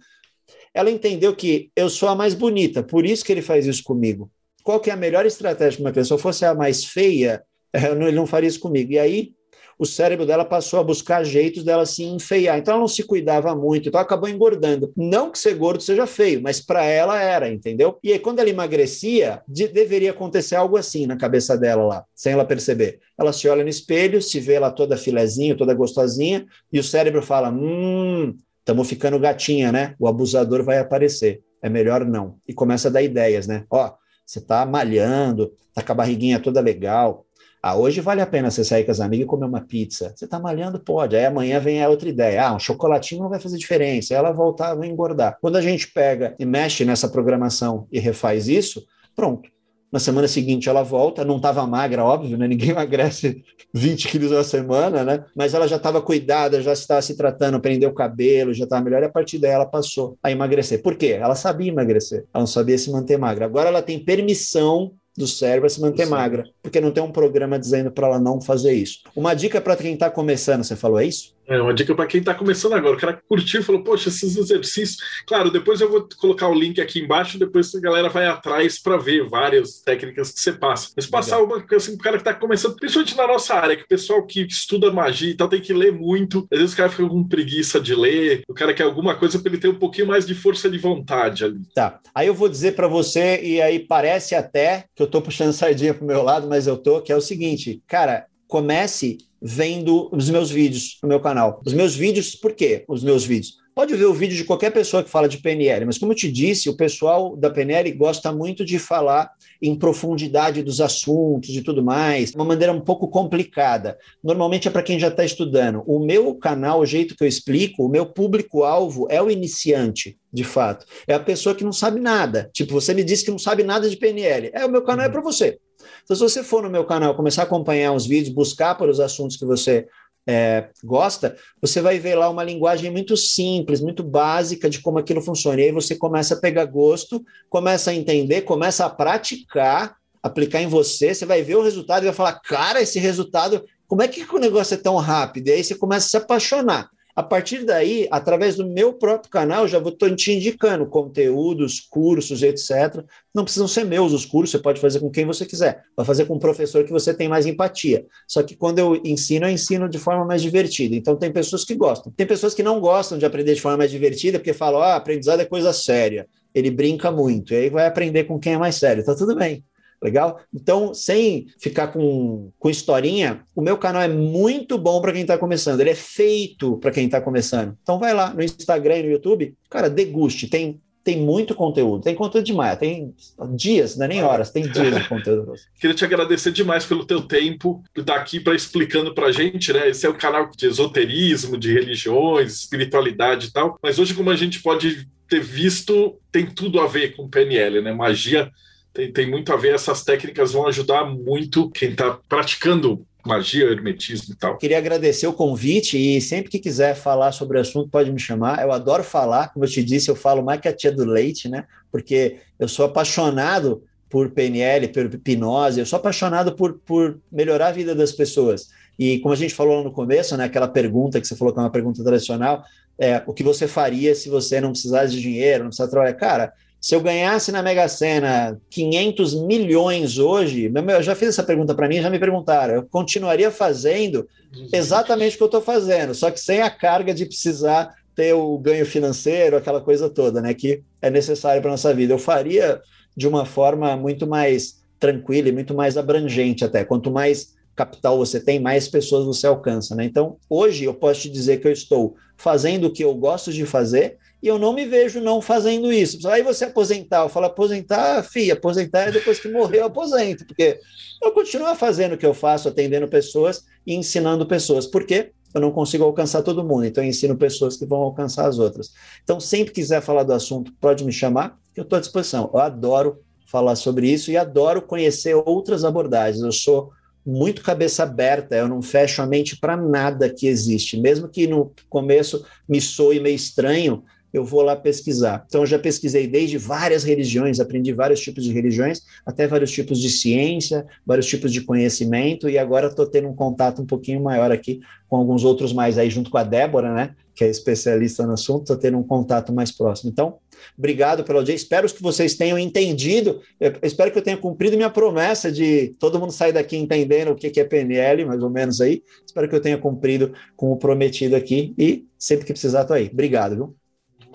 Ela entendeu que eu sou a mais bonita, por isso que ele faz isso comigo. Qual que é a melhor estratégia para uma pessoa? Se eu fosse a mais feia, ele não faria isso comigo. E aí, o cérebro dela passou a buscar jeitos dela se enfeiar. Então ela não se cuidava muito, então acabou engordando. Não que ser gordo seja feio, mas para ela era, entendeu? E aí quando ela emagrecia, de, deveria acontecer algo assim na cabeça dela lá, sem ela perceber. Ela se olha no espelho, se vê ela toda filezinha, toda gostosinha, e o cérebro fala: "Hum, estamos ficando gatinha, né? O abusador vai aparecer. É melhor não". E começa a dar ideias, né? Ó, você tá malhando, tá com a barriguinha toda legal, ah, hoje vale a pena você sair com as amigas e comer uma pizza. Você está malhando? Pode. Aí amanhã vem a outra ideia. Ah, um chocolatinho não vai fazer diferença. Aí ela voltar, vai engordar. Quando a gente pega e mexe nessa programação e refaz isso, pronto. Na semana seguinte ela volta, não estava magra, óbvio, né? Ninguém emagrece 20 quilos na semana, né? Mas ela já estava cuidada, já estava se tratando, prendeu o cabelo, já estava melhor, e a partir daí ela passou a emagrecer. Por quê? Ela sabia emagrecer, ela não sabia se manter magra. Agora ela tem permissão do cérebro é se manter magra, porque não tem um programa dizendo para ela não fazer isso. Uma dica para quem está começando, você falou, é isso? É uma dica para quem está começando agora. O cara curtiu e falou: Poxa, esses exercícios. Claro, depois eu vou colocar o link aqui embaixo, depois a galera vai atrás para ver várias técnicas que você passa. Mas passar Legal. uma assim, o cara que está começando, principalmente na nossa área, que o pessoal que estuda magia e tal tem que ler muito. Às vezes o cara fica com preguiça de ler, o cara quer alguma coisa para ele ter um pouquinho mais de força de vontade ali. Tá. Aí eu vou dizer para você, e aí parece até que eu estou puxando sardinha pro meu lado, mas eu tô, que é o seguinte, cara, comece vendo os meus vídeos no meu canal. Os meus vídeos, por quê? Os meus vídeos. Pode ver o vídeo de qualquer pessoa que fala de PNL, mas como eu te disse, o pessoal da PNL gosta muito de falar em profundidade dos assuntos e tudo mais, de uma maneira um pouco complicada. Normalmente é para quem já está estudando. O meu canal, o jeito que eu explico, o meu público-alvo é o iniciante, de fato. É a pessoa que não sabe nada. Tipo, você me disse que não sabe nada de PNL. É, o meu canal é para você. Então, se você for no meu canal, começar a acompanhar os vídeos, buscar por os assuntos que você é, gosta, você vai ver lá uma linguagem muito simples, muito básica de como aquilo funciona. E aí você começa a pegar gosto, começa a entender, começa a praticar, aplicar em você, você vai ver o resultado e vai falar: cara, esse resultado, como é que o negócio é tão rápido? E aí você começa a se apaixonar. A partir daí, através do meu próprio canal, já vou te indicando conteúdos, cursos, etc. Não precisam ser meus os cursos, você pode fazer com quem você quiser. Vai fazer com um professor que você tem mais empatia. Só que quando eu ensino, eu ensino de forma mais divertida. Então, tem pessoas que gostam. Tem pessoas que não gostam de aprender de forma mais divertida, porque falam, ah, aprendizado é coisa séria. Ele brinca muito, e aí vai aprender com quem é mais sério. Tá tudo bem. Legal? Então, sem ficar com, com historinha, o meu canal é muito bom para quem está começando. Ele é feito para quem está começando. Então, vai lá no Instagram e no YouTube, cara, deguste. Tem tem muito conteúdo. Tem conteúdo demais, tem dias, não é nem horas, tem dias de conteúdo. Queria te agradecer demais pelo teu tempo, por estar aqui para explicando para a gente, né? Esse é o um canal de esoterismo, de religiões, espiritualidade e tal. Mas hoje, como a gente pode ter visto, tem tudo a ver com PNL, né? Magia tem, tem muito a ver, essas técnicas vão ajudar muito quem está praticando magia, hermetismo e tal. Queria agradecer o convite e sempre que quiser falar sobre o assunto pode me chamar. Eu adoro falar, como eu te disse, eu falo mais que a tia do leite, né? Porque eu sou apaixonado por PNL, por hipnose, eu sou apaixonado por, por melhorar a vida das pessoas. E como a gente falou no começo, né, aquela pergunta que você falou que é uma pergunta tradicional, é, o que você faria se você não precisasse de dinheiro, não precisasse trabalhar? Cara, se eu ganhasse na Mega Sena 500 milhões hoje, eu já fiz essa pergunta para mim, já me perguntaram, eu continuaria fazendo exatamente o que eu estou fazendo, só que sem a carga de precisar ter o ganho financeiro, aquela coisa toda, né, que é necessário para nossa vida. Eu faria de uma forma muito mais tranquila e muito mais abrangente até. Quanto mais capital você tem, mais pessoas você alcança, né? Então, hoje eu posso te dizer que eu estou fazendo o que eu gosto de fazer e eu não me vejo não fazendo isso. Aí você aposentar, eu falo aposentar, fi, aposentar é depois que morrer eu aposento, porque eu continuo fazendo o que eu faço, atendendo pessoas e ensinando pessoas. Por quê? Eu não consigo alcançar todo mundo, então eu ensino pessoas que vão alcançar as outras. Então, sempre quiser falar do assunto, pode me chamar, que eu estou à disposição. Eu adoro falar sobre isso e adoro conhecer outras abordagens. Eu sou muito cabeça aberta, eu não fecho a mente para nada que existe, mesmo que no começo me soe meio estranho, eu vou lá pesquisar. Então, eu já pesquisei desde várias religiões, aprendi vários tipos de religiões, até vários tipos de ciência, vários tipos de conhecimento, e agora estou tendo um contato um pouquinho maior aqui com alguns outros mais aí, junto com a Débora, né, que é especialista no assunto, estou tendo um contato mais próximo. Então, obrigado pela audiência, espero que vocês tenham entendido, eu espero que eu tenha cumprido minha promessa de todo mundo sair daqui entendendo o que é PNL, mais ou menos aí, espero que eu tenha cumprido com o prometido aqui, e sempre que precisar, estou aí. Obrigado, viu?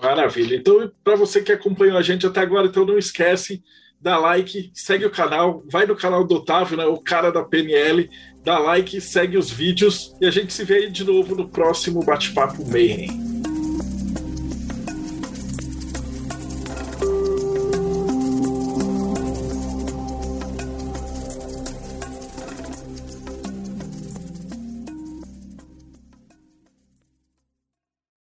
Maravilha. Então, para você que acompanhou a gente até agora, então não esquece, dá like, segue o canal, vai no canal do Otávio, né, o cara da PNL, dá like, segue os vídeos e a gente se vê aí de novo no próximo Bate-Papo Mayhem.